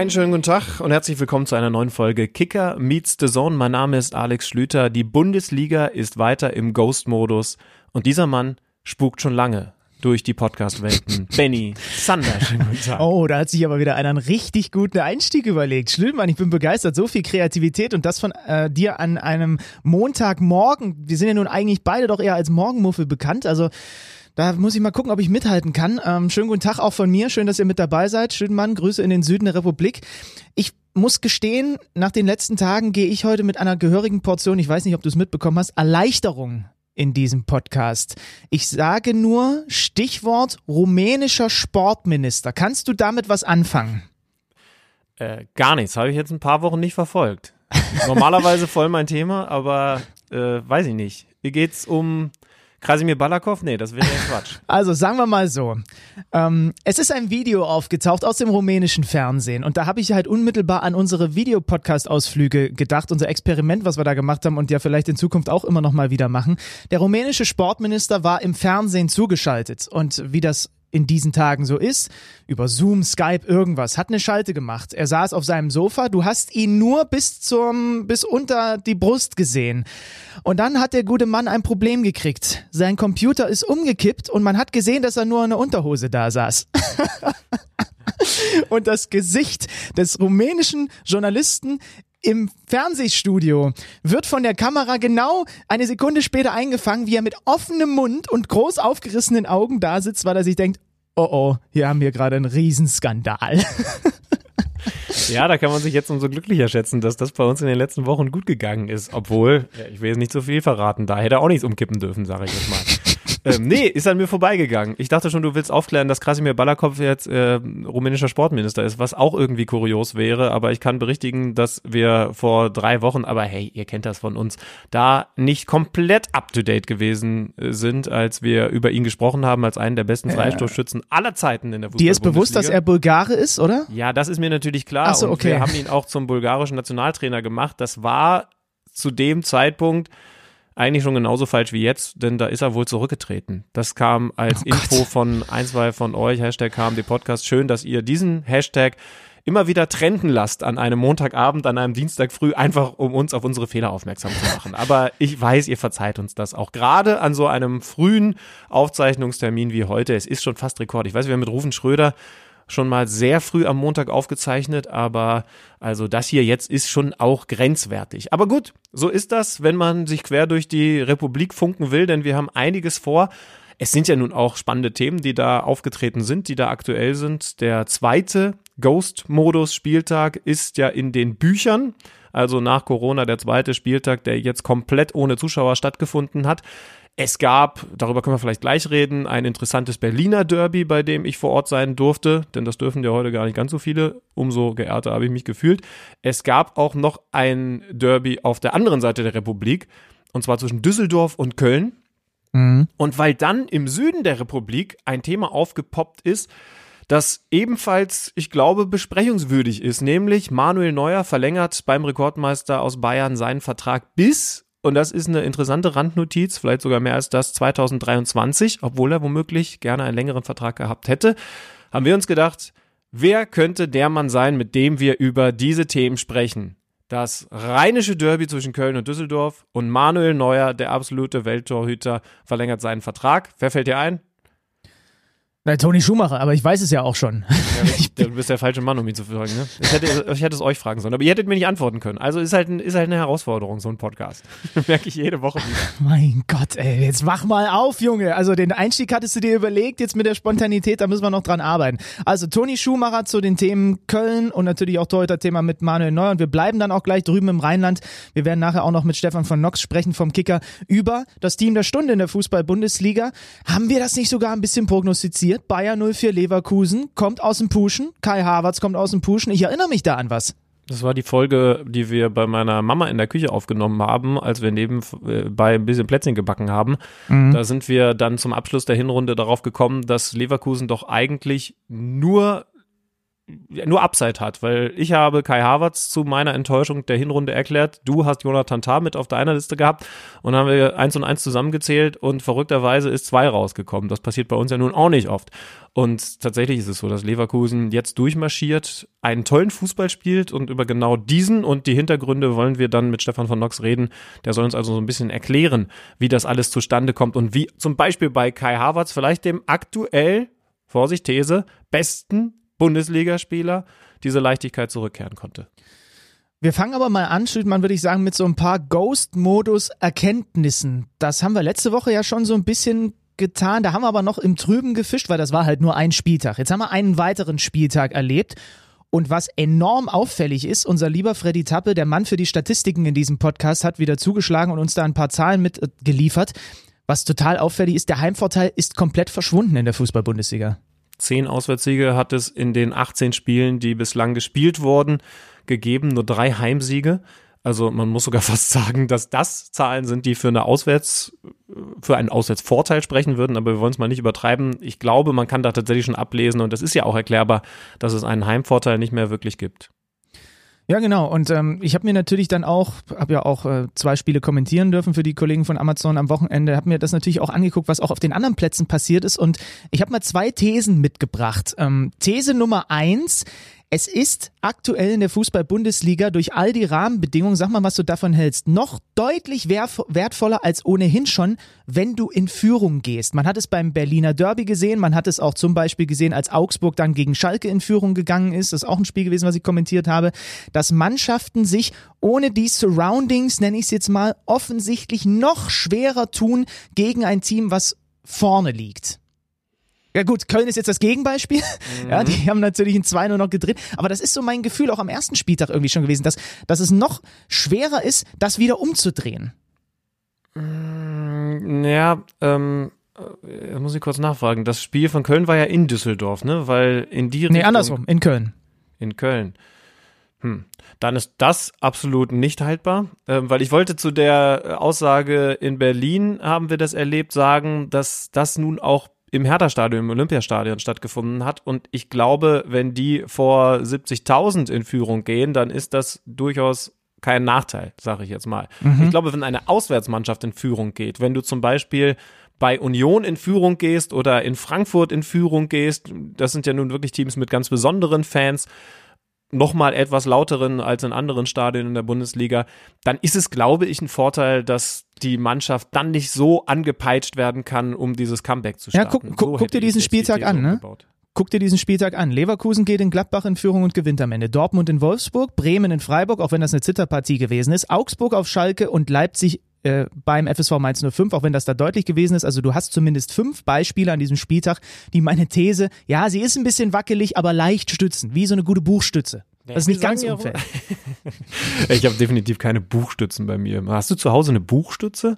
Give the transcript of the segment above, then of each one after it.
Einen schönen guten Tag und herzlich willkommen zu einer neuen Folge Kicker Meets the Zone. Mein Name ist Alex Schlüter. Die Bundesliga ist weiter im Ghost-Modus und dieser Mann spukt schon lange durch die Podcast-Welten. Benny Sander, schönen guten Tag. Oh, da hat sich aber wieder einer einen richtig guten Einstieg überlegt. Schlümann, ich bin begeistert. So viel Kreativität und das von äh, dir an einem Montagmorgen. Wir sind ja nun eigentlich beide doch eher als Morgenmuffel bekannt. Also da muss ich mal gucken, ob ich mithalten kann. Ähm, schönen guten Tag auch von mir. Schön, dass ihr mit dabei seid. Schönen Mann, Grüße in den Süden der Republik. Ich muss gestehen, nach den letzten Tagen gehe ich heute mit einer gehörigen Portion, ich weiß nicht, ob du es mitbekommen hast, Erleichterung in diesem Podcast. Ich sage nur Stichwort rumänischer Sportminister. Kannst du damit was anfangen? Äh, gar nichts, habe ich jetzt ein paar Wochen nicht verfolgt. Normalerweise voll mein Thema, aber äh, weiß ich nicht. Hier geht's um Krasimir Balakov? Nee, das wäre ja Quatsch. Also sagen wir mal so. Ähm, es ist ein Video aufgetaucht aus dem rumänischen Fernsehen und da habe ich halt unmittelbar an unsere Videopodcast-Ausflüge gedacht, unser Experiment, was wir da gemacht haben und ja vielleicht in Zukunft auch immer noch mal wieder machen. Der rumänische Sportminister war im Fernsehen zugeschaltet und wie das in diesen Tagen so ist, über Zoom, Skype, irgendwas, hat eine Schalte gemacht. Er saß auf seinem Sofa, du hast ihn nur bis zum, bis unter die Brust gesehen. Und dann hat der gute Mann ein Problem gekriegt. Sein Computer ist umgekippt und man hat gesehen, dass er nur in der Unterhose da saß. und das Gesicht des rumänischen Journalisten im Fernsehstudio wird von der Kamera genau eine Sekunde später eingefangen, wie er mit offenem Mund und groß aufgerissenen Augen da sitzt, weil er sich denkt, oh oh, hier haben wir gerade einen Riesenskandal. Ja, da kann man sich jetzt umso glücklicher schätzen, dass das bei uns in den letzten Wochen gut gegangen ist. Obwohl, ich will jetzt nicht so viel verraten, da hätte er auch nichts umkippen dürfen, sage ich jetzt mal. Ähm, nee, ist an mir vorbeigegangen. Ich dachte schon, du willst aufklären, dass Krasimir Balakov jetzt äh, rumänischer Sportminister ist, was auch irgendwie kurios wäre, aber ich kann berichtigen, dass wir vor drei Wochen, aber hey, ihr kennt das von uns, da nicht komplett up-to-date gewesen äh, sind, als wir über ihn gesprochen haben, als einen der besten Freistoßschützen aller Zeiten in der Dir ist bewusst, dass er Bulgare ist, oder? Ja, das ist mir natürlich klar. So, Und okay. wir haben ihn auch zum bulgarischen Nationaltrainer gemacht. Das war zu dem Zeitpunkt eigentlich schon genauso falsch wie jetzt, denn da ist er wohl zurückgetreten. Das kam als Oh Info Gott. von ein, zwei von euch, Hashtag KMD Podcast. Schön, dass ihr diesen Hashtag immer wieder trenden lasst an einem Montagabend, an einem Dienstag früh, einfach um uns auf unsere Fehler aufmerksam zu machen. Aber ich weiß, ihr verzeiht uns das auch. Gerade an so einem frühen Aufzeichnungstermin wie heute. Es ist schon fast Rekord. Ich weiß, wir haben mit Rufen Schröder schon mal sehr früh am Montag aufgezeichnet, aber also das hier jetzt ist schon auch grenzwertig. Aber gut, so ist das, wenn man sich quer durch die Republik funken will, denn wir haben einiges vor. Es sind ja nun auch spannende Themen, die da aufgetreten sind, die da aktuell sind. Der zweite Ghost-Modus-Spieltag ist ja in den Büchern. Also nach Corona der zweite Spieltag, der jetzt komplett ohne Zuschauer stattgefunden hat. Es gab, darüber können wir vielleicht gleich reden, ein interessantes Berliner Derby, bei dem ich vor Ort sein durfte, denn das dürfen ja heute gar nicht ganz so viele. Umso geehrter habe ich mich gefühlt. Es gab auch noch ein Derby auf der anderen Seite der Republik, und zwar zwischen Düsseldorf und Köln. Und weil dann im Süden der Republik ein Thema aufgepoppt ist, das ebenfalls, ich glaube, besprechungswürdig ist, nämlich Manuel Neuer verlängert beim Rekordmeister aus Bayern seinen Vertrag bis, und das ist eine interessante Randnotiz, vielleicht sogar mehr als das, 2023, obwohl er womöglich gerne einen längeren Vertrag gehabt hätte, haben wir uns gedacht, wer könnte der Mann sein, mit dem wir über diese Themen sprechen? Das rheinische Derby zwischen Köln und Düsseldorf und Manuel Neuer, der absolute Welttorhüter, verlängert seinen Vertrag. Wer fällt dir ein? Na, Toni Schumacher, aber ich weiß es ja auch schon. Ja, du bist der falsche Mann, um ihn zu fragen. Ne? Ich, hätte, ich hätte es euch fragen sollen, aber ihr hättet mir nicht antworten können. Also ist halt, ein, ist halt eine Herausforderung, so ein Podcast. Merke ich jede Woche wieder. Mein Gott, ey, jetzt wach mal auf, Junge. Also den Einstieg hattest du dir überlegt, jetzt mit der Spontanität, da müssen wir noch dran arbeiten. Also Toni Schumacher zu den Themen Köln und natürlich auch Torhüter-Thema mit Manuel Neuer. Und wir bleiben dann auch gleich drüben im Rheinland. Wir werden nachher auch noch mit Stefan von Nox sprechen vom Kicker über das Team der Stunde in der Fußball-Bundesliga. Haben wir das nicht sogar ein bisschen prognostiziert? Bayer 04 Leverkusen kommt aus dem Puschen. Kai Havertz kommt aus dem Puschen. Ich erinnere mich da an was. Das war die Folge, die wir bei meiner Mama in der Küche aufgenommen haben, als wir nebenbei ein bisschen Plätzchen gebacken haben. Mhm. Da sind wir dann zum Abschluss der Hinrunde darauf gekommen, dass Leverkusen doch eigentlich nur nur Upside hat, weil ich habe Kai Havertz zu meiner Enttäuschung der Hinrunde erklärt, du hast Jonathan Tah mit auf deiner Liste gehabt und haben wir eins und eins zusammengezählt und verrückterweise ist zwei rausgekommen. Das passiert bei uns ja nun auch nicht oft. Und tatsächlich ist es so, dass Leverkusen jetzt durchmarschiert, einen tollen Fußball spielt und über genau diesen und die Hintergründe wollen wir dann mit Stefan von Nox reden. Der soll uns also so ein bisschen erklären, wie das alles zustande kommt und wie zum Beispiel bei Kai Havertz vielleicht dem aktuell Vorsicht, These, besten Bundesligaspieler diese Leichtigkeit zurückkehren konnte. Wir fangen aber mal an, Schildmann, würde ich sagen, mit so ein paar Ghost-Modus-Erkenntnissen. Das haben wir letzte Woche ja schon so ein bisschen getan. Da haben wir aber noch im Trüben gefischt, weil das war halt nur ein Spieltag. Jetzt haben wir einen weiteren Spieltag erlebt. Und was enorm auffällig ist, unser lieber Freddy Tappe, der Mann für die Statistiken in diesem Podcast, hat wieder zugeschlagen und uns da ein paar Zahlen mitgeliefert. Was total auffällig ist, der Heimvorteil ist komplett verschwunden in der Fußball-Bundesliga. Zehn Auswärtssiege hat es in den 18 Spielen, die bislang gespielt wurden, gegeben. Nur drei Heimsiege. Also man muss sogar fast sagen, dass das Zahlen sind, die für eine Auswärts, für einen Auswärtsvorteil sprechen würden, aber wir wollen es mal nicht übertreiben. Ich glaube, man kann da tatsächlich schon ablesen und das ist ja auch erklärbar, dass es einen Heimvorteil nicht mehr wirklich gibt. Ja, genau. Und ähm, ich habe mir natürlich dann auch, habe ja auch äh, zwei Spiele kommentieren dürfen für die Kollegen von Amazon am Wochenende, habe mir das natürlich auch angeguckt, was auch auf den anderen Plätzen passiert ist. Und ich habe mal zwei Thesen mitgebracht. Ähm, These Nummer eins, es ist aktuell in der Fußball-Bundesliga durch all die Rahmenbedingungen, sag mal, was du davon hältst, noch deutlich wertvoller als ohnehin schon, wenn du in Führung gehst. Man hat es beim Berliner Derby gesehen, man hat es auch zum Beispiel gesehen, als Augsburg dann gegen Schalke in Führung gegangen ist. Das ist auch ein Spiel gewesen, was ich kommentiert habe, dass Mannschaften sich ohne die Surroundings, nenne ich es jetzt mal, offensichtlich noch schwerer tun gegen ein Team, was vorne liegt. Ja gut, Köln ist jetzt das Gegenbeispiel. Mhm. Ja, die haben natürlich in zwei nur noch gedreht. Aber das ist so mein Gefühl auch am ersten Spieltag irgendwie schon gewesen, dass, dass es noch schwerer ist, das wieder umzudrehen. Mm, ja, ähm, äh, muss ich kurz nachfragen. Das Spiel von Köln war ja in Düsseldorf, ne? Weil in die Richtung, Nee, andersrum, in Köln. In Köln. Hm. Dann ist das absolut nicht haltbar, ähm, weil ich wollte zu der Aussage in Berlin haben wir das erlebt sagen, dass das nun auch im Hertha-Stadion, im Olympiastadion stattgefunden hat. Und ich glaube, wenn die vor 70.000 in Führung gehen, dann ist das durchaus kein Nachteil, sage ich jetzt mal. Mhm. Ich glaube, wenn eine Auswärtsmannschaft in Führung geht, wenn du zum Beispiel bei Union in Führung gehst oder in Frankfurt in Führung gehst, das sind ja nun wirklich Teams mit ganz besonderen Fans, nochmal etwas lauteren als in anderen Stadien in der Bundesliga, dann ist es, glaube ich, ein Vorteil, dass die Mannschaft dann nicht so angepeitscht werden kann, um dieses Comeback zu starten. Ja, guck, so guck dir diesen Spieltag an, ne? Guck dir diesen Spieltag an. Leverkusen geht in Gladbach in Führung und gewinnt am Ende. Dortmund in Wolfsburg, Bremen in Freiburg, auch wenn das eine Zitterpartie gewesen ist. Augsburg auf Schalke und Leipzig äh, beim FSV Mainz 05, auch wenn das da deutlich gewesen ist. Also du hast zumindest fünf Beispiele an diesem Spieltag, die meine These, ja, sie ist ein bisschen wackelig, aber leicht stützen, wie so eine gute Buchstütze. Das ist nicht ganz unfair. ich habe definitiv keine Buchstützen bei mir. Hast du zu Hause eine Buchstütze?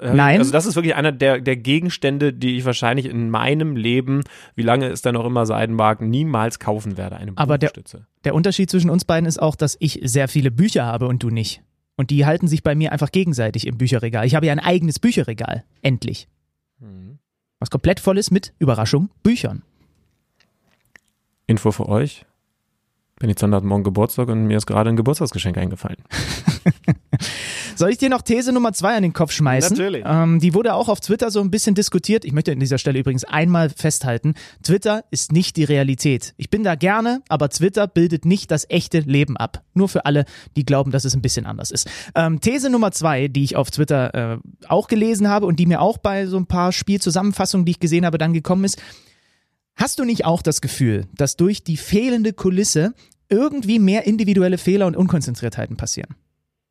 Äh, Nein. Also das ist wirklich einer der, der Gegenstände, die ich wahrscheinlich in meinem Leben, wie lange es dann auch immer sein mag, niemals kaufen werde. Eine Aber Buchstütze. Der, der Unterschied zwischen uns beiden ist auch, dass ich sehr viele Bücher habe und du nicht. Und die halten sich bei mir einfach gegenseitig im Bücherregal. Ich habe ja ein eigenes Bücherregal. Endlich. Mhm. Was komplett voll ist mit, Überraschung, Büchern. Info für euch. Benny Zander hat morgen Geburtstag und mir ist gerade ein Geburtstagsgeschenk eingefallen. Soll ich dir noch These Nummer zwei an den Kopf schmeißen? Natürlich. Ähm, die wurde auch auf Twitter so ein bisschen diskutiert. Ich möchte an dieser Stelle übrigens einmal festhalten, Twitter ist nicht die Realität. Ich bin da gerne, aber Twitter bildet nicht das echte Leben ab. Nur für alle, die glauben, dass es ein bisschen anders ist. Ähm, These Nummer zwei, die ich auf Twitter äh, auch gelesen habe und die mir auch bei so ein paar Spielzusammenfassungen, die ich gesehen habe, dann gekommen ist. Hast du nicht auch das Gefühl, dass durch die fehlende Kulisse irgendwie mehr individuelle Fehler und Unkonzentriertheiten passieren?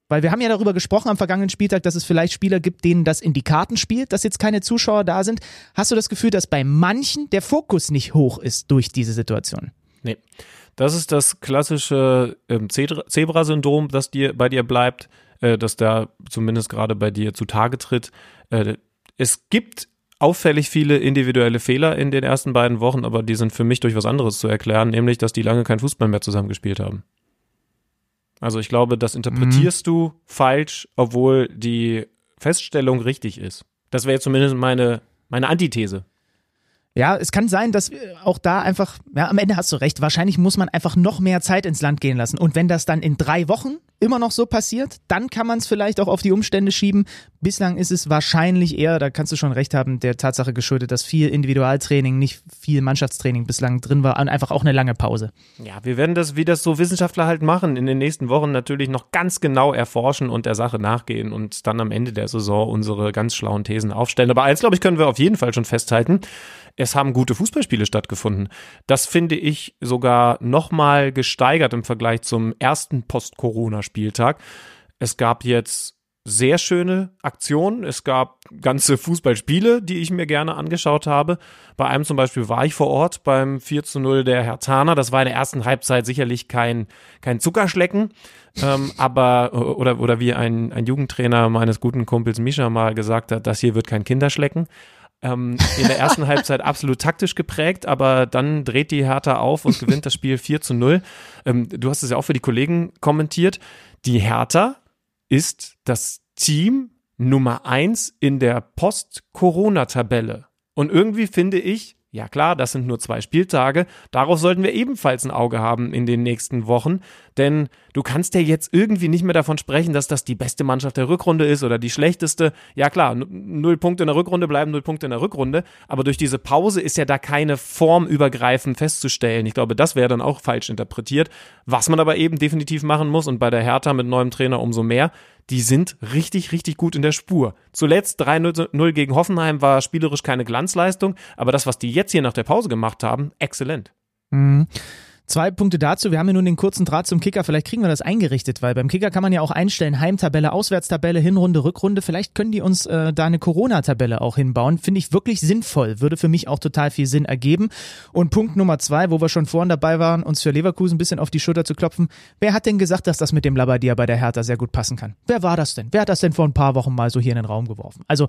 Weil wir haben ja darüber gesprochen am vergangenen Spieltag, dass es vielleicht Spieler gibt, denen das in die Karten spielt, dass jetzt keine Zuschauer da sind. Hast du das Gefühl, dass bei manchen der Fokus nicht hoch ist durch diese Situation? Nee. Das ist das klassische ähm, Zebra-Syndrom, das dir, bei dir bleibt, äh, das da zumindest gerade bei dir zutage tritt. Äh, es gibt auffällig viele individuelle Fehler in den ersten beiden Wochen, aber die sind für mich durch was anderes zu erklären, nämlich, dass die lange kein Fußball mehr zusammen gespielt haben. Also ich glaube, das interpretierst mhm. du falsch, obwohl die Feststellung richtig ist. Das wäre zumindest meine, meine Antithese. Ja, es kann sein, dass auch da einfach, ja, am Ende hast du recht, wahrscheinlich muss man einfach noch mehr Zeit ins Land gehen lassen. Und wenn das dann in drei Wochen immer noch so passiert, dann kann man es vielleicht auch auf die Umstände schieben. Bislang ist es wahrscheinlich eher, da kannst du schon recht haben, der Tatsache geschuldet, dass viel Individualtraining, nicht viel Mannschaftstraining bislang drin war und einfach auch eine lange Pause. Ja, wir werden das, wie das so Wissenschaftler halt machen, in den nächsten Wochen natürlich noch ganz genau erforschen und der Sache nachgehen und dann am Ende der Saison unsere ganz schlauen Thesen aufstellen. Aber eins, glaube ich, können wir auf jeden Fall schon festhalten es haben gute Fußballspiele stattgefunden. Das finde ich sogar nochmal gesteigert im Vergleich zum ersten Post-Corona-Spieltag. Es gab jetzt sehr schöne Aktionen. Es gab ganze Fußballspiele, die ich mir gerne angeschaut habe. Bei einem zum Beispiel war ich vor Ort beim 4 zu 0 der Hertaner. Das war in der ersten Halbzeit sicherlich kein, kein Zuckerschlecken. ähm, aber, oder, oder wie ein, ein Jugendtrainer meines guten Kumpels Mischa mal gesagt hat, das hier wird kein Kinderschlecken. Ähm, in der ersten Halbzeit absolut taktisch geprägt, aber dann dreht die Hertha auf und gewinnt das Spiel 4 zu 0. Ähm, du hast es ja auch für die Kollegen kommentiert. Die Hertha ist das Team Nummer eins in der Post-Corona-Tabelle. Und irgendwie finde ich, ja klar, das sind nur zwei Spieltage. Darauf sollten wir ebenfalls ein Auge haben in den nächsten Wochen. Denn du kannst ja jetzt irgendwie nicht mehr davon sprechen, dass das die beste Mannschaft der Rückrunde ist oder die schlechteste. Ja klar, null Punkte in der Rückrunde bleiben null Punkte in der Rückrunde. Aber durch diese Pause ist ja da keine formübergreifend festzustellen. Ich glaube, das wäre dann auch falsch interpretiert. Was man aber eben definitiv machen muss und bei der Hertha mit neuem Trainer umso mehr, die sind richtig, richtig gut in der Spur. Zuletzt 3-0 gegen Hoffenheim war spielerisch keine Glanzleistung, aber das, was die jetzt hier nach der Pause gemacht haben, exzellent. Mhm. Zwei Punkte dazu. Wir haben ja nun den kurzen Draht zum Kicker. Vielleicht kriegen wir das eingerichtet, weil beim Kicker kann man ja auch einstellen, Heimtabelle, Auswärtstabelle, Hinrunde, Rückrunde. Vielleicht können die uns äh, da eine Corona-Tabelle auch hinbauen. Finde ich wirklich sinnvoll. Würde für mich auch total viel Sinn ergeben. Und Punkt Nummer zwei, wo wir schon vorhin dabei waren, uns für Leverkusen ein bisschen auf die Schulter zu klopfen. Wer hat denn gesagt, dass das mit dem Labadia bei der Hertha sehr gut passen kann? Wer war das denn? Wer hat das denn vor ein paar Wochen mal so hier in den Raum geworfen? Also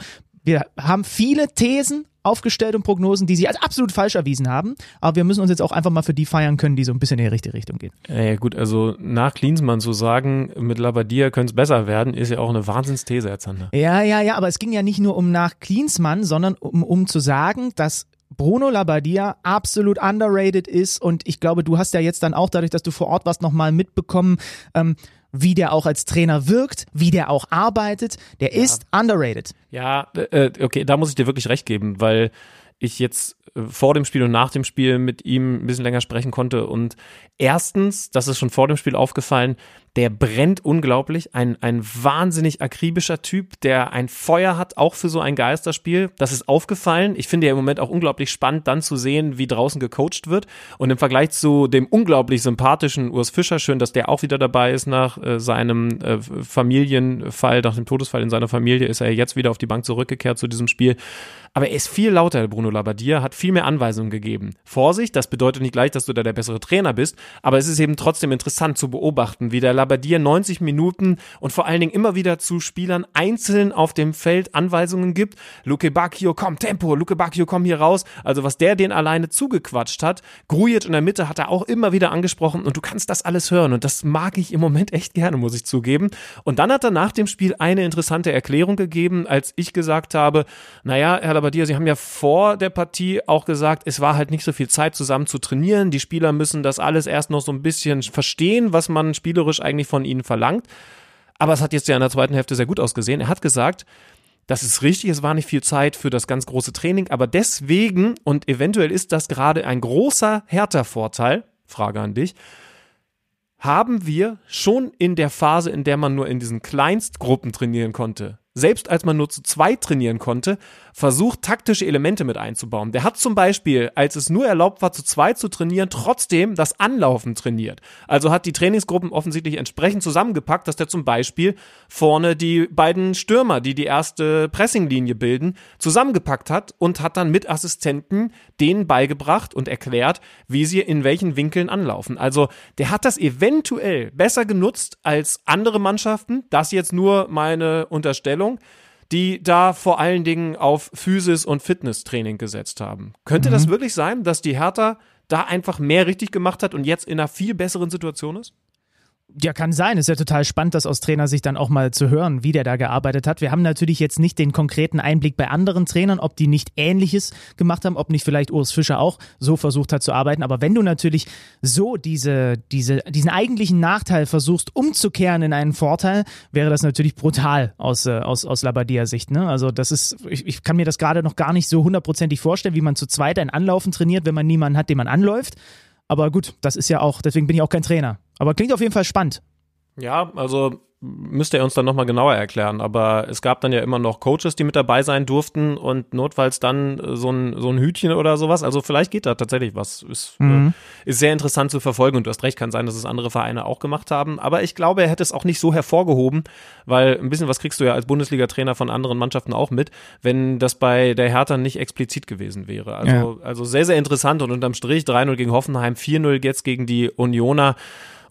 wir haben viele Thesen aufgestellt und Prognosen, die sie als absolut falsch erwiesen haben. Aber wir müssen uns jetzt auch einfach mal für die feiern können, die so ein bisschen in die richtige Richtung gehen. Ja, gut, also nach Klinsmann zu sagen, mit Labadia könnte es besser werden, ist ja auch eine Wahnsinnsthese, Herr Zander. Ja, ja, ja, aber es ging ja nicht nur um nach Klinsmann, sondern um, um zu sagen, dass Bruno Labbadia absolut underrated ist und ich glaube, du hast ja jetzt dann auch dadurch, dass du vor Ort warst, nochmal mitbekommen, ähm, wie der auch als Trainer wirkt, wie der auch arbeitet. Der ja. ist underrated. Ja, äh, okay, da muss ich dir wirklich recht geben, weil ich jetzt äh, vor dem Spiel und nach dem Spiel mit ihm ein bisschen länger sprechen konnte. Und erstens, das ist schon vor dem Spiel aufgefallen, der brennt unglaublich. Ein, ein wahnsinnig akribischer Typ, der ein Feuer hat, auch für so ein Geisterspiel. Das ist aufgefallen. Ich finde ja im Moment auch unglaublich spannend, dann zu sehen, wie draußen gecoacht wird. Und im Vergleich zu dem unglaublich sympathischen Urs Fischer, schön, dass der auch wieder dabei ist nach äh, seinem äh, Familienfall, nach dem Todesfall in seiner Familie, ist er jetzt wieder auf die Bank zurückgekehrt zu diesem Spiel. Aber er ist viel lauter, Bruno Labbadia, hat viel mehr Anweisungen gegeben. Vorsicht, das bedeutet nicht gleich, dass du da der bessere Trainer bist, aber es ist eben trotzdem interessant zu beobachten, wie der Labbadia 90 Minuten und vor allen Dingen immer wieder zu Spielern einzeln auf dem Feld Anweisungen gibt. Luke Bacchio, komm, Tempo, Luke Bacchio, komm hier raus. Also was der den alleine zugequatscht hat. Grujic in der Mitte hat er auch immer wieder angesprochen und du kannst das alles hören und das mag ich im Moment echt gerne, muss ich zugeben. Und dann hat er nach dem Spiel eine interessante Erklärung gegeben, als ich gesagt habe, naja, Herr Labbadia, Sie haben ja vor der Partie auch gesagt, es war halt nicht so viel Zeit zusammen zu trainieren. Die Spieler müssen das alles erst noch so ein bisschen verstehen, was man spielerisch eigentlich von ihnen verlangt. Aber es hat jetzt ja in der zweiten Hälfte sehr gut ausgesehen. Er hat gesagt, das ist richtig, es war nicht viel Zeit für das ganz große Training, aber deswegen, und eventuell ist das gerade ein großer Härter-Vorteil, Frage an dich, haben wir schon in der Phase, in der man nur in diesen Kleinstgruppen trainieren konnte, selbst als man nur zu zweit trainieren konnte, versucht, taktische Elemente mit einzubauen. Der hat zum Beispiel, als es nur erlaubt war, zu zweit zu trainieren, trotzdem das Anlaufen trainiert. Also hat die Trainingsgruppen offensichtlich entsprechend zusammengepackt, dass der zum Beispiel vorne die beiden Stürmer, die die erste Pressinglinie bilden, zusammengepackt hat und hat dann mit Assistenten denen beigebracht und erklärt, wie sie in welchen Winkeln anlaufen. Also der hat das eventuell besser genutzt als andere Mannschaften. Das jetzt nur meine Unterstellung die da vor allen Dingen auf Physis- und Fitnesstraining gesetzt haben. Könnte mhm. das wirklich sein, dass die Hertha da einfach mehr richtig gemacht hat und jetzt in einer viel besseren Situation ist? Ja, kann sein. Ist ja total spannend, das aus Trainersicht dann auch mal zu hören, wie der da gearbeitet hat. Wir haben natürlich jetzt nicht den konkreten Einblick bei anderen Trainern, ob die nicht Ähnliches gemacht haben, ob nicht vielleicht Urs Fischer auch so versucht hat zu arbeiten. Aber wenn du natürlich so diese, diese, diesen eigentlichen Nachteil versuchst umzukehren in einen Vorteil, wäre das natürlich brutal aus, äh, aus, aus Labadia-Sicht. Ne? Also das ist, ich, ich kann mir das gerade noch gar nicht so hundertprozentig vorstellen, wie man zu zweit ein Anlaufen trainiert, wenn man niemanden hat, den man anläuft. Aber gut, das ist ja auch, deswegen bin ich auch kein Trainer. Aber klingt auf jeden Fall spannend. Ja, also müsste er uns dann nochmal genauer erklären. Aber es gab dann ja immer noch Coaches, die mit dabei sein durften und notfalls dann äh, so ein, so ein Hütchen oder sowas. Also vielleicht geht da tatsächlich was. Ist, äh, mhm. äh, ist sehr interessant zu verfolgen und du hast recht, kann sein, dass es andere Vereine auch gemacht haben. Aber ich glaube, er hätte es auch nicht so hervorgehoben, weil ein bisschen was kriegst du ja als Bundesliga-Trainer von anderen Mannschaften auch mit, wenn das bei der Hertha nicht explizit gewesen wäre. Also, ja. also sehr, sehr interessant und unterm Strich 3-0 gegen Hoffenheim, 4-0 jetzt gegen die Unioner.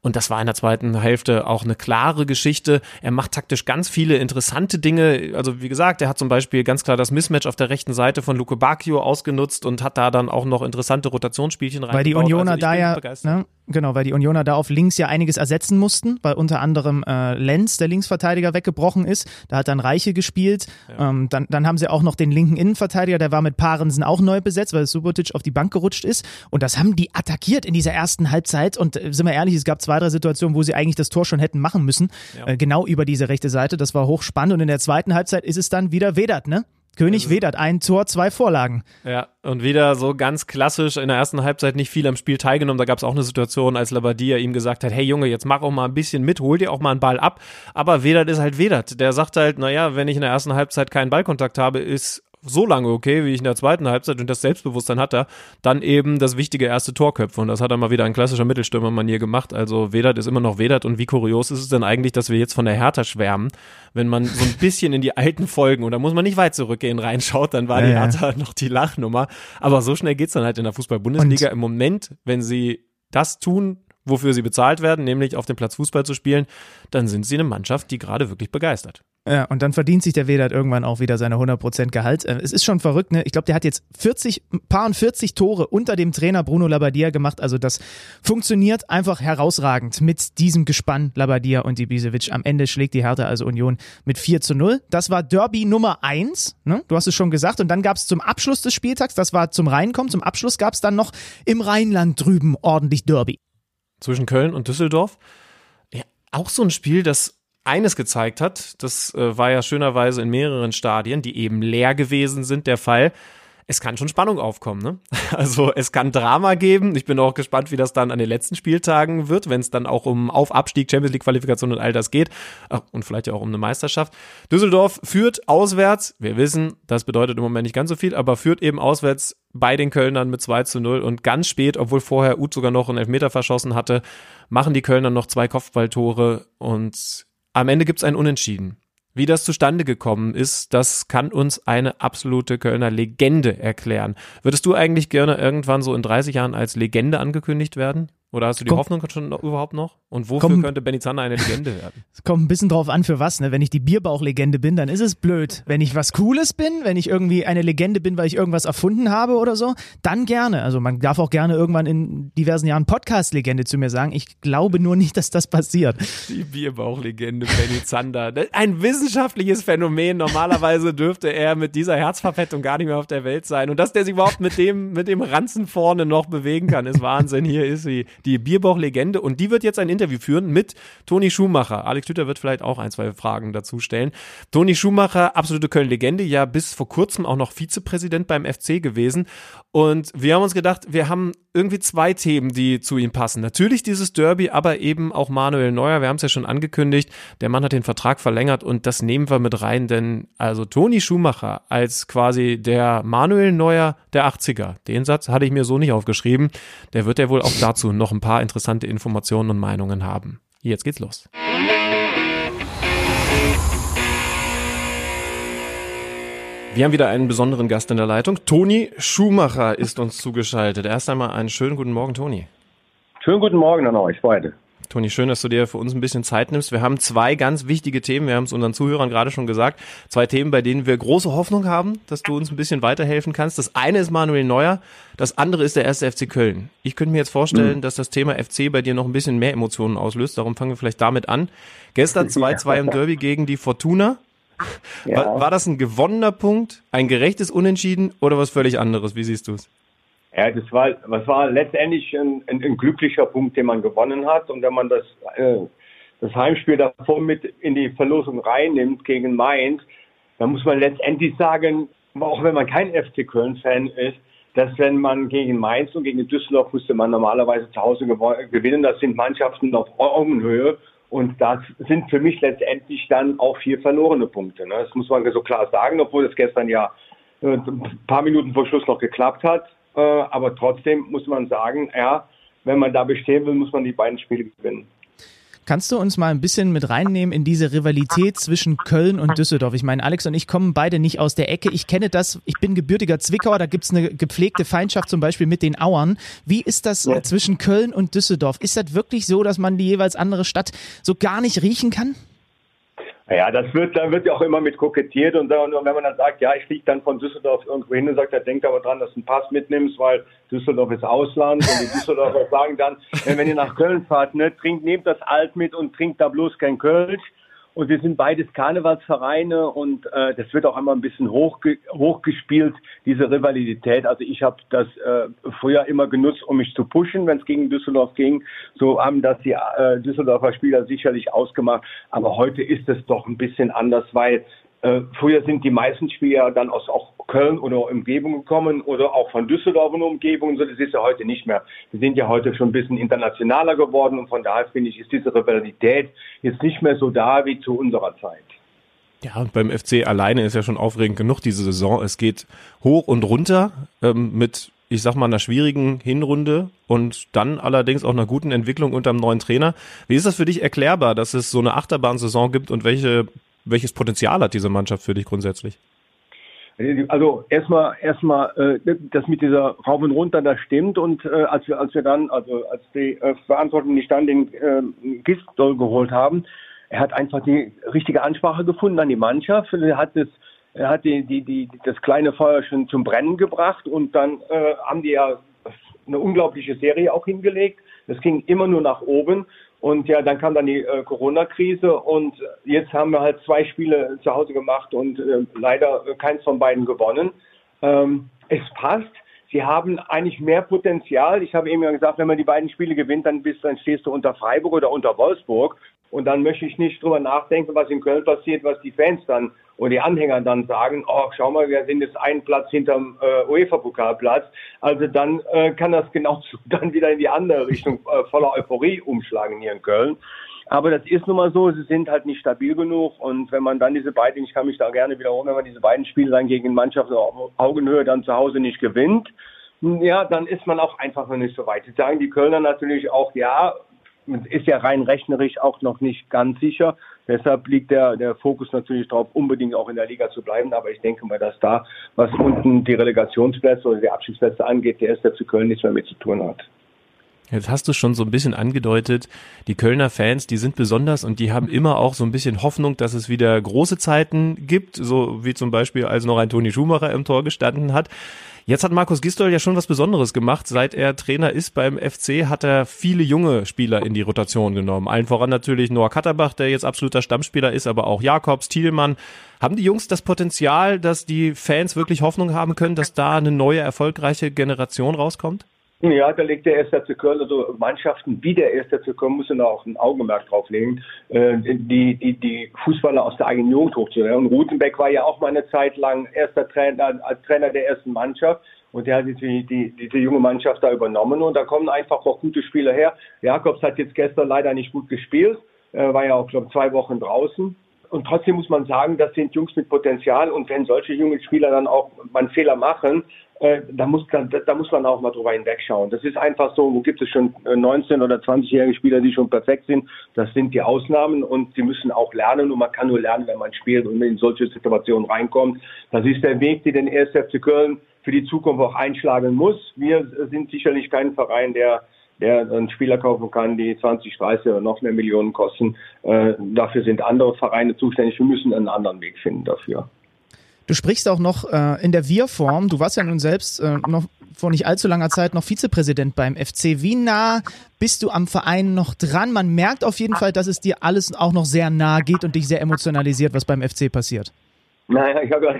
Und das war in der zweiten Hälfte auch eine klare Geschichte. Er macht taktisch ganz viele interessante Dinge. Also wie gesagt, er hat zum Beispiel ganz klar das Mismatch auf der rechten Seite von Luke Bacchio ausgenutzt und hat da dann auch noch interessante Rotationsspielchen rein. Weil die Unioner also da ja, ne, Genau, weil die Unioner da auf links ja einiges ersetzen mussten, weil unter anderem äh, Lenz, der Linksverteidiger, weggebrochen ist. Da hat dann Reiche gespielt. Ja. Ähm, dann, dann haben sie auch noch den linken Innenverteidiger, der war mit Parensen auch neu besetzt, weil Subotic auf die Bank gerutscht ist. Und das haben die attackiert in dieser ersten Halbzeit. Und äh, sind wir ehrlich, es gab zwei, drei Situationen, wo sie eigentlich das Tor schon hätten machen müssen. Ja. Äh, genau über diese rechte Seite. Das war hochspannend. Und in der zweiten Halbzeit ist es dann wieder Wedert, ne? König Wedert, ein Tor, zwei Vorlagen. Ja, und wieder so ganz klassisch in der ersten Halbzeit nicht viel am Spiel teilgenommen. Da gab es auch eine Situation, als Labadia ihm gesagt hat, hey Junge, jetzt mach auch mal ein bisschen mit, hol dir auch mal einen Ball ab. Aber Wedert ist halt Wedert. Der sagt halt, naja, wenn ich in der ersten Halbzeit keinen Ballkontakt habe, ist so lange okay, wie ich in der zweiten Halbzeit und das Selbstbewusstsein hat er, dann eben das wichtige erste Torköpfe und das hat er mal wieder in klassischer Mittelstürmermanier gemacht. Also Vedat ist immer noch Vedat und wie kurios ist es denn eigentlich, dass wir jetzt von der Hertha schwärmen, wenn man so ein bisschen in die alten Folgen und da muss man nicht weit zurückgehen reinschaut, dann war ja, die Hertha ja. noch die Lachnummer, aber so schnell geht's dann halt in der Fußball-Bundesliga im Moment, wenn sie das tun, wofür sie bezahlt werden, nämlich auf dem Platz Fußball zu spielen, dann sind sie eine Mannschaft, die gerade wirklich begeistert. Ja, und dann verdient sich der Vedat irgendwann auch wieder seine 100% Gehalt. Äh, es ist schon verrückt, ne? Ich glaube, der hat jetzt 40, paar und 40 Tore unter dem Trainer Bruno Labbadia gemacht. Also das funktioniert einfach herausragend mit diesem Gespann Labbadia und Ibisevic. Am Ende schlägt die Hertha also Union mit 4 zu 0. Das war Derby Nummer 1, ne? Du hast es schon gesagt. Und dann gab es zum Abschluss des Spieltags, das war zum Reinkommen, zum Abschluss gab es dann noch im Rheinland drüben ordentlich Derby zwischen Köln und Düsseldorf. Ja, auch so ein Spiel, das eines gezeigt hat, das äh, war ja schönerweise in mehreren Stadien, die eben leer gewesen sind, der Fall es kann schon Spannung aufkommen. Ne? Also es kann Drama geben. Ich bin auch gespannt, wie das dann an den letzten Spieltagen wird, wenn es dann auch um Auf-Abstieg, Champions League-Qualifikation und all das geht. Und vielleicht ja auch um eine Meisterschaft. Düsseldorf führt auswärts. Wir wissen, das bedeutet im Moment nicht ganz so viel, aber führt eben auswärts bei den Kölnern mit 2 zu 0. Und ganz spät, obwohl vorher Uth sogar noch einen Elfmeter verschossen hatte, machen die Kölner noch zwei Kopfballtore und am Ende gibt's ein Unentschieden. Wie das zustande gekommen ist, das kann uns eine absolute Kölner Legende erklären. Würdest du eigentlich gerne irgendwann so in 30 Jahren als Legende angekündigt werden? Oder hast du die Komm. Hoffnung schon überhaupt noch? Und wofür Komm. könnte Benny Zander eine Legende werden? Es kommt ein bisschen drauf an, für was. Ne? Wenn ich die Bierbauchlegende bin, dann ist es blöd. Wenn ich was Cooles bin, wenn ich irgendwie eine Legende bin, weil ich irgendwas erfunden habe oder so, dann gerne. Also man darf auch gerne irgendwann in diversen Jahren Podcast-Legende zu mir sagen. Ich glaube nur nicht, dass das passiert. Die Bierbauchlegende Benny Zander. Ein wissenschaftliches Phänomen. Normalerweise dürfte er mit dieser Herzverfettung gar nicht mehr auf der Welt sein. Und dass der sich überhaupt mit dem, mit dem Ranzen vorne noch bewegen kann, ist Wahnsinn. Hier ist sie die Bierbauch-Legende. Und die wird jetzt ein Interview führen mit Toni Schumacher. Alex Lüter wird vielleicht auch ein, zwei Fragen dazu stellen. Toni Schumacher, absolute Köln-Legende, ja bis vor kurzem auch noch Vizepräsident beim FC gewesen. Und wir haben uns gedacht, wir haben irgendwie zwei Themen, die zu ihm passen. Natürlich dieses Derby, aber eben auch Manuel Neuer. Wir haben es ja schon angekündigt. Der Mann hat den Vertrag verlängert und das nehmen wir mit rein, denn also Toni Schumacher als quasi der Manuel Neuer der 80er. Den Satz hatte ich mir so nicht aufgeschrieben. Der wird ja wohl auch dazu noch ein paar interessante Informationen und Meinungen haben. Jetzt geht's los. Wir haben wieder einen besonderen Gast in der Leitung. Toni Schumacher ist uns zugeschaltet. Erst einmal einen schönen guten Morgen, Toni. Schönen guten Morgen an euch beide. Toni, schön, dass du dir für uns ein bisschen Zeit nimmst. Wir haben zwei ganz wichtige Themen. Wir haben es unseren Zuhörern gerade schon gesagt. Zwei Themen, bei denen wir große Hoffnung haben, dass du uns ein bisschen weiterhelfen kannst. Das eine ist Manuel Neuer, das andere ist der erste FC Köln. Ich könnte mir jetzt vorstellen, mhm. dass das Thema FC bei dir noch ein bisschen mehr Emotionen auslöst. Darum fangen wir vielleicht damit an. Gestern 2-2 im Derby gegen die Fortuna. Ja. War, war das ein gewonnener Punkt, ein gerechtes Unentschieden oder was völlig anderes? Wie siehst du es? Ja, das war, das war letztendlich ein, ein, ein, glücklicher Punkt, den man gewonnen hat. Und wenn man das, äh, das Heimspiel davor mit in die Verlosung reinnimmt gegen Mainz, dann muss man letztendlich sagen, auch wenn man kein FC Köln-Fan ist, dass wenn man gegen Mainz und gegen Düsseldorf musste man normalerweise zu Hause gewinnen. Das sind Mannschaften auf Augenhöhe. Und das sind für mich letztendlich dann auch vier verlorene Punkte. Ne? Das muss man so klar sagen, obwohl es gestern ja äh, ein paar Minuten vor Schluss noch geklappt hat. Äh, aber trotzdem muss man sagen, ja, wenn man da bestehen will, muss man die beiden Spiele gewinnen. Kannst du uns mal ein bisschen mit reinnehmen in diese Rivalität zwischen Köln und Düsseldorf? Ich meine, Alex und ich kommen beide nicht aus der Ecke. Ich kenne das, ich bin gebürtiger Zwickauer, da gibt es eine gepflegte Feindschaft zum Beispiel mit den Auern. Wie ist das ja. zwischen Köln und Düsseldorf? Ist das wirklich so, dass man die jeweils andere Stadt so gar nicht riechen kann? Ja, das wird, da wird ja auch immer mit kokettiert und, und wenn man dann sagt, ja, ich fliege dann von Düsseldorf irgendwo hin und sagt, er denkt aber dran, dass du einen Pass mitnimmst, weil Düsseldorf ist Ausland und die Düsseldorfer sagen dann, wenn ihr nach Köln fahrt, ne, trinkt, nehmt das Alt mit und trinkt da bloß kein Kölsch. Und wir sind beides Karnevalsvereine und äh, das wird auch einmal ein bisschen hochge hochgespielt, diese Rivalität. Also ich habe das äh, früher immer genutzt, um mich zu pushen, wenn es gegen Düsseldorf ging. So haben das die äh, Düsseldorfer Spieler sicherlich ausgemacht. Aber heute ist es doch ein bisschen anders, weil äh, früher sind die meisten Spieler dann aus auch Köln oder Umgebung gekommen oder auch von Düsseldorf und Umgebung. So, das ist ja heute nicht mehr. Wir sind ja heute schon ein bisschen internationaler geworden und von daher finde ich, ist diese Rivalität jetzt nicht mehr so da wie zu unserer Zeit. Ja, und beim FC alleine ist ja schon aufregend genug diese Saison. Es geht hoch und runter ähm, mit, ich sag mal, einer schwierigen Hinrunde und dann allerdings auch einer guten Entwicklung unter dem neuen Trainer. Wie ist das für dich erklärbar, dass es so eine Achterbahnsaison gibt und welche welches Potenzial hat diese Mannschaft für dich grundsätzlich? Also erstmal erstmal äh, das mit dieser Rauf und runter, das stimmt und äh, als wir als wir dann also als die äh, Verantwortlichen dann den äh, Gistol geholt haben, er hat einfach die richtige Ansprache gefunden an die Mannschaft. Er hat das er hat die, die, die, das kleine Feuer schon zum Brennen gebracht und dann äh, haben die ja eine unglaubliche Serie auch hingelegt. Das ging immer nur nach oben und ja, dann kam dann die äh, Corona-Krise und jetzt haben wir halt zwei Spiele zu Hause gemacht und äh, leider keins von beiden gewonnen. Ähm, es passt. Sie haben eigentlich mehr Potenzial. Ich habe eben ja gesagt, wenn man die beiden Spiele gewinnt, dann bist, dann stehst du unter Freiburg oder unter Wolfsburg. Und dann möchte ich nicht drüber nachdenken, was in Köln passiert, was die Fans dann und die Anhänger dann sagen, oh, schau mal, wir sind jetzt einen Platz hinterm äh, UEFA-Pokalplatz. Also dann äh, kann das genauso dann wieder in die andere Richtung äh, voller Euphorie umschlagen hier in Köln. Aber das ist nun mal so, sie sind halt nicht stabil genug und wenn man dann diese beiden, ich kann mich da gerne wiederholen, wenn man diese beiden Spiele dann gegen Mannschaften auf Augenhöhe dann zu Hause nicht gewinnt, ja, dann ist man auch einfach noch nicht so weit. Sie sagen die Kölner natürlich auch, ja, ist ja rein rechnerisch auch noch nicht ganz sicher. Deshalb liegt der, der Fokus natürlich darauf, unbedingt auch in der Liga zu bleiben. Aber ich denke mal, dass da, was unten die Relegationsplätze oder die Abschiedsplätze angeht, der erste FC Köln nichts mehr mit zu tun hat. Jetzt hast du schon so ein bisschen angedeutet, die Kölner Fans, die sind besonders und die haben immer auch so ein bisschen Hoffnung, dass es wieder große Zeiten gibt, so wie zum Beispiel, als noch ein Toni Schumacher im Tor gestanden hat. Jetzt hat Markus Gistol ja schon was Besonderes gemacht. Seit er Trainer ist beim FC, hat er viele junge Spieler in die Rotation genommen. Allen voran natürlich Noah Katterbach, der jetzt absoluter Stammspieler ist, aber auch Jakobs, Thielmann. Haben die Jungs das Potenzial, dass die Fans wirklich Hoffnung haben können, dass da eine neue, erfolgreiche Generation rauskommt? Ja, da legt der erste FC Köln, also Mannschaften wie der erste FC Köln müssen da auch ein Augenmerk drauf legen, äh, die, die, die Fußballer aus der eigenen Jugend hochzunehmen. Und Rutenbeck war ja auch mal eine Zeit lang erster Trainer, als Trainer der ersten Mannschaft. Und der hat jetzt die, die, diese junge Mannschaft da übernommen und da kommen einfach auch gute Spieler her. Jakobs hat jetzt gestern leider nicht gut gespielt, äh, war ja auch, glaube zwei Wochen draußen. Und trotzdem muss man sagen, das sind Jungs mit Potenzial und wenn solche jungen Spieler dann auch mal einen Fehler machen, äh, da, muss, da, da muss man auch mal drüber hinwegschauen. Das ist einfach so, wo gibt es schon 19- oder 20-jährige Spieler, die schon perfekt sind. Das sind die Ausnahmen und sie müssen auch lernen und man kann nur lernen, wenn man spielt und in solche Situationen reinkommt. Das ist der Weg, den der 1. FC Köln für die Zukunft auch einschlagen muss. Wir sind sicherlich kein Verein, der der einen Spieler kaufen kann, die 20, 30 oder noch mehr Millionen kosten. Äh, dafür sind andere Vereine zuständig. Wir müssen einen anderen Weg finden dafür. Du sprichst auch noch äh, in der Wir-Form. Du warst ja nun selbst äh, noch vor nicht allzu langer Zeit noch Vizepräsident beim FC. Wie nah bist du am Verein noch dran? Man merkt auf jeden Fall, dass es dir alles auch noch sehr nah geht und dich sehr emotionalisiert, was beim FC passiert. Naja, ich habe ja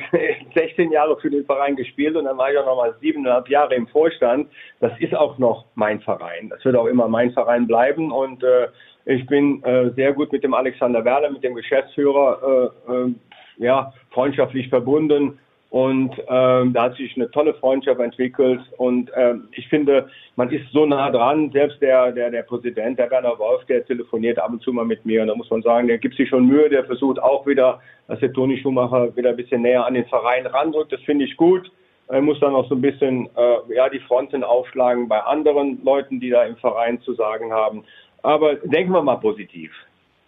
16 Jahre für den Verein gespielt und dann war ich auch noch mal siebeneinhalb Jahre im Vorstand. Das ist auch noch mein Verein. Das wird auch immer mein Verein bleiben und äh, ich bin äh, sehr gut mit dem Alexander Werler, mit dem Geschäftsführer, äh, äh, ja, freundschaftlich verbunden. Und ähm, da hat sich eine tolle Freundschaft entwickelt. Und ähm, ich finde, man ist so nah dran. Selbst der, der, der Präsident, der Werner Wolf, der telefoniert ab und zu mal mit mir. Und da muss man sagen, der gibt sich schon Mühe. Der versucht auch wieder, dass der Toni Schumacher wieder ein bisschen näher an den Verein randrückt. Das finde ich gut. Er muss dann auch so ein bisschen äh, ja, die Fronten aufschlagen bei anderen Leuten, die da im Verein zu sagen haben. Aber denken wir mal positiv.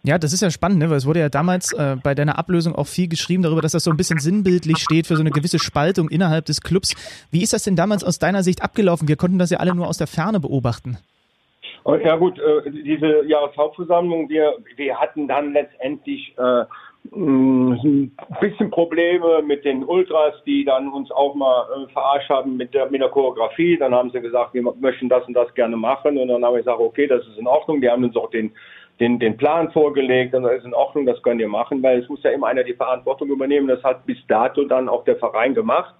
Ja, das ist ja spannend, ne? weil es wurde ja damals äh, bei deiner Ablösung auch viel geschrieben darüber, dass das so ein bisschen sinnbildlich steht für so eine gewisse Spaltung innerhalb des Clubs. Wie ist das denn damals aus deiner Sicht abgelaufen? Wir konnten das ja alle nur aus der Ferne beobachten. Oh, ja gut, äh, diese Jahreshauptversammlung, wir, wir hatten dann letztendlich äh, ein bisschen Probleme mit den Ultras, die dann uns auch mal äh, verarscht haben mit der, mit der Choreografie. Dann haben sie gesagt, wir möchten das und das gerne machen. Und dann haben wir gesagt, okay, das ist in Ordnung. Die haben uns auch den den, den Plan vorgelegt und das ist in Ordnung, das könnt ihr machen, weil es muss ja immer einer die Verantwortung übernehmen. Das hat bis dato dann auch der Verein gemacht.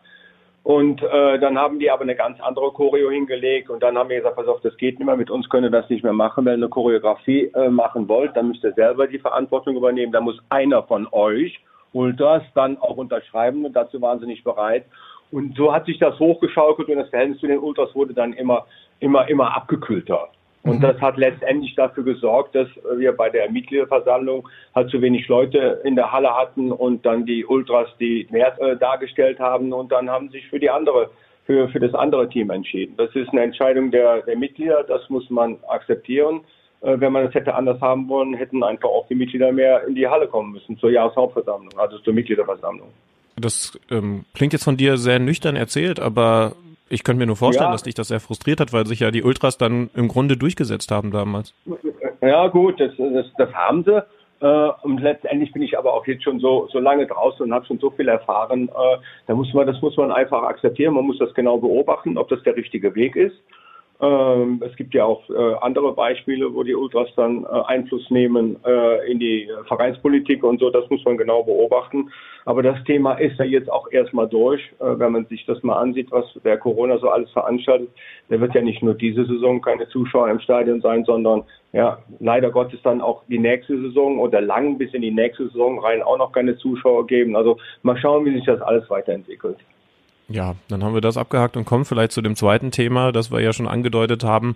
Und äh, dann haben die aber eine ganz andere Choreo hingelegt und dann haben wir gesagt, pass auf, das geht nicht mehr, mit uns könnt ihr das nicht mehr machen, wenn ihr eine Choreografie äh, machen wollt, dann müsst ihr selber die Verantwortung übernehmen. Da muss einer von euch Ultras dann auch unterschreiben und dazu waren sie nicht bereit. Und so hat sich das hochgeschaukelt und das Verhältnis zu den Ultras wurde dann immer, immer, immer abgekühlter. Und mhm. das hat letztendlich dafür gesorgt, dass wir bei der Mitgliederversammlung halt zu wenig Leute in der Halle hatten und dann die Ultras die mehr äh, dargestellt haben und dann haben sich für die andere, für, für das andere Team entschieden. Das ist eine Entscheidung der, der Mitglieder, das muss man akzeptieren. Äh, wenn man das hätte anders haben wollen, hätten einfach auch die Mitglieder mehr in die Halle kommen müssen zur Jahreshauptversammlung, also zur Mitgliederversammlung. Das ähm, klingt jetzt von dir sehr nüchtern erzählt, aber ich könnte mir nur vorstellen, ja. dass dich das sehr frustriert hat, weil sich ja die Ultras dann im Grunde durchgesetzt haben damals. Ja gut, das, das, das haben sie. Äh, und letztendlich bin ich aber auch jetzt schon so, so lange draußen und habe schon so viel erfahren. Äh, da muss man, das muss man einfach akzeptieren. Man muss das genau beobachten, ob das der richtige Weg ist. Ähm, es gibt ja auch äh, andere Beispiele, wo die Ultras dann äh, Einfluss nehmen äh, in die Vereinspolitik und so. Das muss man genau beobachten. Aber das Thema ist ja jetzt auch erstmal durch. Äh, wenn man sich das mal ansieht, was der Corona so alles veranstaltet, da wird ja nicht nur diese Saison keine Zuschauer im Stadion sein, sondern ja, leider Gottes dann auch die nächste Saison oder lang bis in die nächste Saison rein auch noch keine Zuschauer geben. Also mal schauen, wie sich das alles weiterentwickelt. Ja, dann haben wir das abgehakt und kommen vielleicht zu dem zweiten Thema, das wir ja schon angedeutet haben.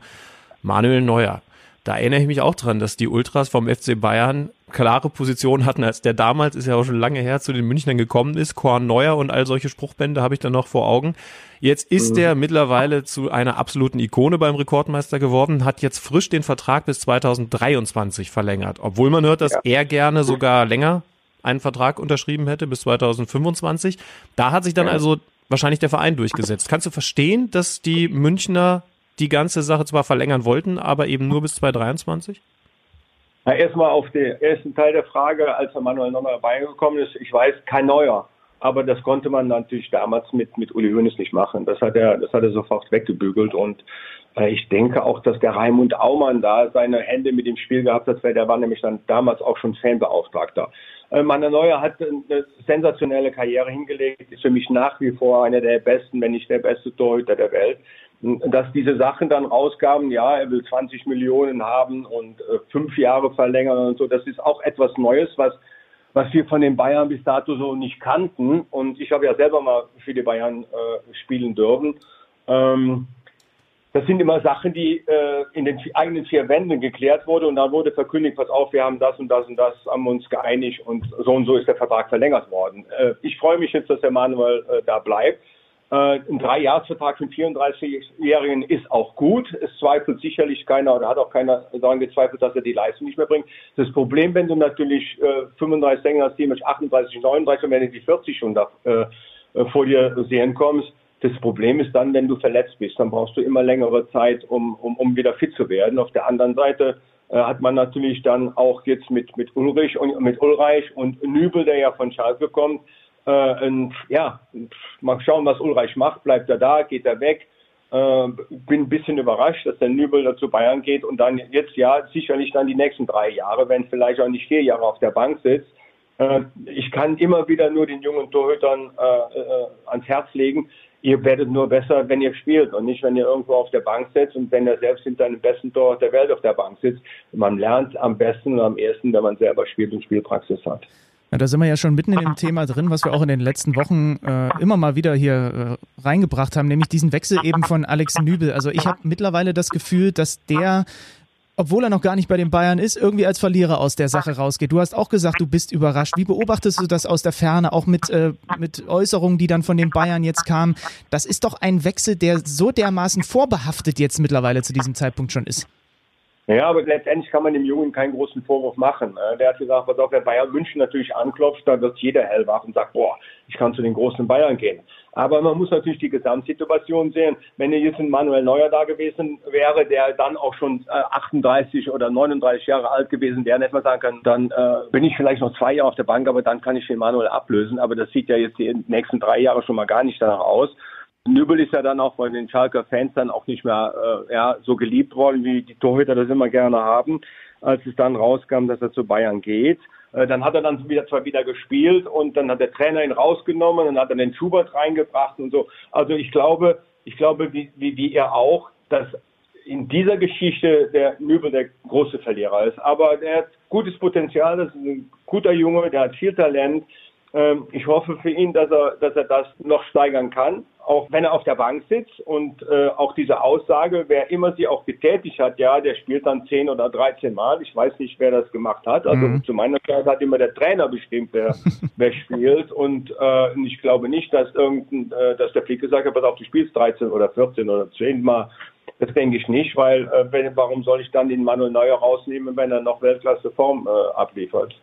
Manuel Neuer. Da erinnere ich mich auch dran, dass die Ultras vom FC Bayern klare Positionen hatten, als der damals, ist ja auch schon lange her, zu den Münchnern gekommen ist. Korn Neuer und all solche Spruchbände habe ich dann noch vor Augen. Jetzt ist mhm. er mittlerweile zu einer absoluten Ikone beim Rekordmeister geworden, hat jetzt frisch den Vertrag bis 2023 verlängert. Obwohl man hört, dass ja. er gerne sogar länger einen Vertrag unterschrieben hätte bis 2025. Da hat sich dann also wahrscheinlich der Verein durchgesetzt. Kannst du verstehen, dass die Münchner die ganze Sache zwar verlängern wollten, aber eben nur bis 2023? Na, erstmal auf den ersten Teil der Frage, als der Manuel Neuer reingekommen ist, ich weiß, kein Neuer. Aber das konnte man natürlich damals mit, mit Uli Hoeneß nicht machen. Das hat er, das hat er sofort weggebügelt. Und ich denke auch, dass der Raimund Aumann da seine Hände mit dem Spiel gehabt hat, weil der war nämlich dann damals auch schon Fanbeauftragter. Äh, Manuel Neuer hat eine sensationelle Karriere hingelegt, ist für mich nach wie vor einer der besten, wenn nicht der beste Torhüter der Welt. Dass diese Sachen dann rausgaben, ja, er will 20 Millionen haben und äh, fünf Jahre verlängern und so, das ist auch etwas Neues, was was wir von den Bayern bis dato so nicht kannten. Und ich habe ja selber mal für die Bayern äh, spielen dürfen. Ähm, das sind immer Sachen, die äh, in den eigenen vier Wänden geklärt wurde und da wurde verkündigt, pass auf, wir haben das und das und das, haben uns geeinigt und so und so ist der Vertrag verlängert worden. Äh, ich freue mich jetzt, dass der Manuel äh, da bleibt. Äh, ein Dreijahresvertrag für einen 34-Jährigen ist auch gut. Es zweifelt sicherlich keiner oder hat auch keiner daran gezweifelt, dass er die Leistung nicht mehr bringt. Das Problem, wenn du natürlich äh, 35 Sänger hast, die mit 38, 39 und wenn du die 40 schon da, äh, vor dir sehen kommst, Das Problem ist dann, wenn du verletzt bist, dann brauchst du immer längere Zeit, um, um, um wieder fit zu werden. Auf der anderen Seite äh, hat man natürlich dann auch jetzt mit, mit Ulrich und mit Ulreich und Nübel, der ja von Schalke kommt, äh, und, ja, mal schauen, was Ulreich macht. Bleibt er da, geht er weg? Äh, bin ein bisschen überrascht, dass der Nübel da zu Bayern geht und dann jetzt ja sicherlich dann die nächsten drei Jahre, wenn vielleicht auch nicht vier Jahre auf der Bank sitzt. Äh, ich kann immer wieder nur den jungen Torhütern äh, äh, ans Herz legen, ihr werdet nur besser, wenn ihr spielt und nicht, wenn ihr irgendwo auf der Bank sitzt und wenn ihr selbst hinter einem besten Tor der Welt auf der Bank sitzt. Man lernt am besten und am ersten, wenn man selber spielt und Spielpraxis hat. Ja, da sind wir ja schon mitten in dem Thema drin, was wir auch in den letzten Wochen äh, immer mal wieder hier äh, reingebracht haben, nämlich diesen Wechsel eben von Alex Nübel. Also ich habe mittlerweile das Gefühl, dass der obwohl er noch gar nicht bei den Bayern ist, irgendwie als Verlierer aus der Sache rausgeht. Du hast auch gesagt, du bist überrascht. Wie beobachtest du das aus der Ferne, auch mit, äh, mit Äußerungen, die dann von den Bayern jetzt kamen? Das ist doch ein Wechsel, der so dermaßen vorbehaftet jetzt mittlerweile zu diesem Zeitpunkt schon ist. Ja, aber letztendlich kann man dem Jungen keinen großen Vorwurf machen. Äh, der hat gesagt, was auch wenn Bayern München natürlich anklopft, da wird jeder hellwach und sagt, boah, ich kann zu den großen Bayern gehen. Aber man muss natürlich die Gesamtsituation sehen. Wenn jetzt ein Manuel Neuer da gewesen wäre, der dann auch schon 38 äh, oder 39 Jahre alt gewesen wäre, hätte man sagen können, dann äh, bin ich vielleicht noch zwei Jahre auf der Bank, aber dann kann ich den Manuel ablösen. Aber das sieht ja jetzt die nächsten drei Jahre schon mal gar nicht danach aus. Nübel ist ja dann auch von den Schalker Fans dann auch nicht mehr äh, ja, so geliebt worden, wie die Torhüter das immer gerne haben, als es dann rauskam, dass er zu Bayern geht. Äh, dann hat er dann wieder zwar wieder gespielt und dann hat der Trainer ihn rausgenommen und hat dann den Schubert reingebracht und so. Also ich glaube, ich glaube, wie, wie, wie er auch, dass in dieser Geschichte der Nübel der große Verlierer ist. Aber er hat gutes Potenzial, das ist ein guter Junge, der hat viel Talent. Ähm, ich hoffe für ihn, dass er, dass er das noch steigern kann, auch wenn er auf der Bank sitzt und äh, auch diese Aussage, wer immer sie auch getätigt hat, ja, der spielt dann 10 oder 13 Mal. Ich weiß nicht, wer das gemacht hat. Also mhm. zu meiner Zeit hat immer der Trainer bestimmt, wer, wer spielt. Und äh, ich glaube nicht, dass irgendein, äh, dass der Flick gesagt hat, pass auf, du spielst 13 oder 14 oder 10 Mal. Das denke ich nicht, weil äh, wenn, warum soll ich dann den Manuel Neuer rausnehmen, wenn er noch Weltklasse Form äh, abliefert?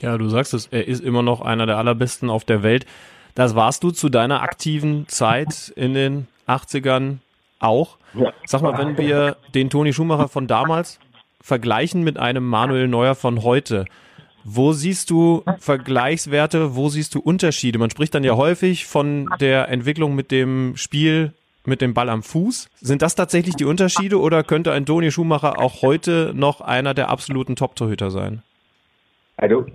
Ja, du sagst es, er ist immer noch einer der allerbesten auf der Welt. Das warst du zu deiner aktiven Zeit in den 80ern auch. Sag mal, wenn wir den Toni Schumacher von damals vergleichen mit einem Manuel Neuer von heute, wo siehst du Vergleichswerte, wo siehst du Unterschiede? Man spricht dann ja häufig von der Entwicklung mit dem Spiel mit dem Ball am Fuß. Sind das tatsächlich die Unterschiede oder könnte ein Toni Schumacher auch heute noch einer der absoluten Top-Torhüter sein? Also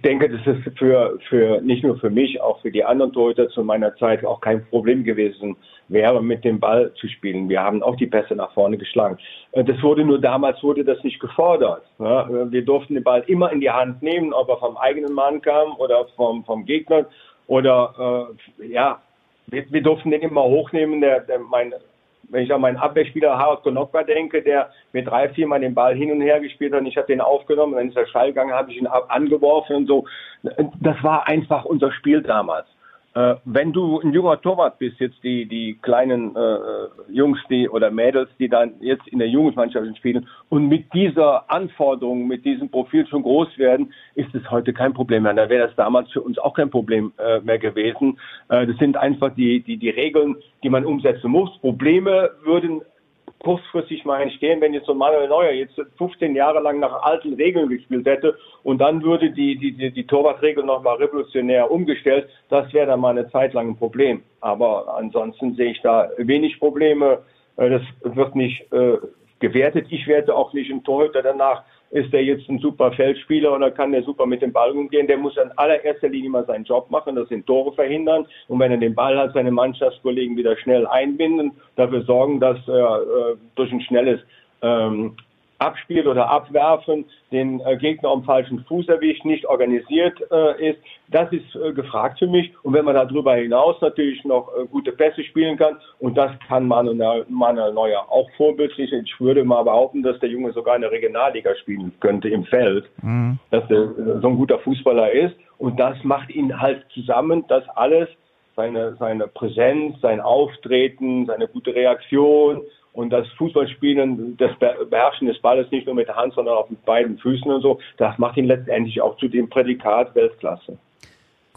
ich denke, das ist für, für nicht nur für mich, auch für die anderen Torhüter zu meiner Zeit auch kein Problem gewesen wäre, mit dem Ball zu spielen. Wir haben auch die Pässe nach vorne geschlagen. Äh, das wurde nur damals wurde das nicht gefordert. Wir durften den Ball immer in die Hand nehmen, ob er vom eigenen Mann kam oder vom, vom Gegner oder äh, ja, wir, wir durften den immer hochnehmen. Der, der, mein wenn ich an meinen Abwehrspieler Harald Konokwa denke, der mir drei, viermal den Ball hin und her gespielt hat und ich habe den aufgenommen, dann ist er Schall gegangen, habe ich ihn angeworfen und so. Das war einfach unser Spiel damals. Äh, wenn du ein junger Torwart bist, jetzt die, die kleinen äh, Jungs die, oder Mädels, die dann jetzt in der Jugendmannschaft spielen und mit dieser Anforderung, mit diesem Profil schon groß werden, ist es heute kein Problem mehr. Da wäre das damals für uns auch kein Problem äh, mehr gewesen. Äh, das sind einfach die, die, die Regeln, die man umsetzen muss. Probleme würden kurzfristig mal entstehen, wenn jetzt so Manuel Neuer jetzt 15 Jahre lang nach alten Regeln gespielt hätte und dann würde die, die, die, die Torwartregel nochmal revolutionär umgestellt, das wäre dann mal eine Zeit lang ein Problem. Aber ansonsten sehe ich da wenig Probleme. Äh, das wird nicht äh, gewertet. Ich werte auch nicht einen Torhüter danach, ist der jetzt ein super Feldspieler oder kann der super mit dem Ball umgehen? Der muss in allererster Linie mal seinen Job machen, das sind Tore verhindern und wenn er den Ball hat, seine Mannschaftskollegen wieder schnell einbinden, dafür sorgen, dass er äh, durch ein schnelles ähm, abspielt oder abwerfen, den äh, Gegner am falschen Fuß erwischt, nicht organisiert äh, ist. Das ist äh, gefragt für mich. Und wenn man darüber hinaus natürlich noch äh, gute Pässe spielen kann, und das kann Manuel, Manuel Neuer auch vorbildlich. Ich würde mal behaupten, dass der Junge sogar in der Regionalliga spielen könnte im Feld, mhm. dass er äh, so ein guter Fußballer ist. Und das macht ihn halt zusammen, das alles, seine, seine Präsenz, sein Auftreten, seine gute Reaktion, und das Fußballspielen, das Beherrschen des Balles nicht nur mit der Hand, sondern auch mit beiden Füßen und so, das macht ihn letztendlich auch zu dem Prädikat Weltklasse.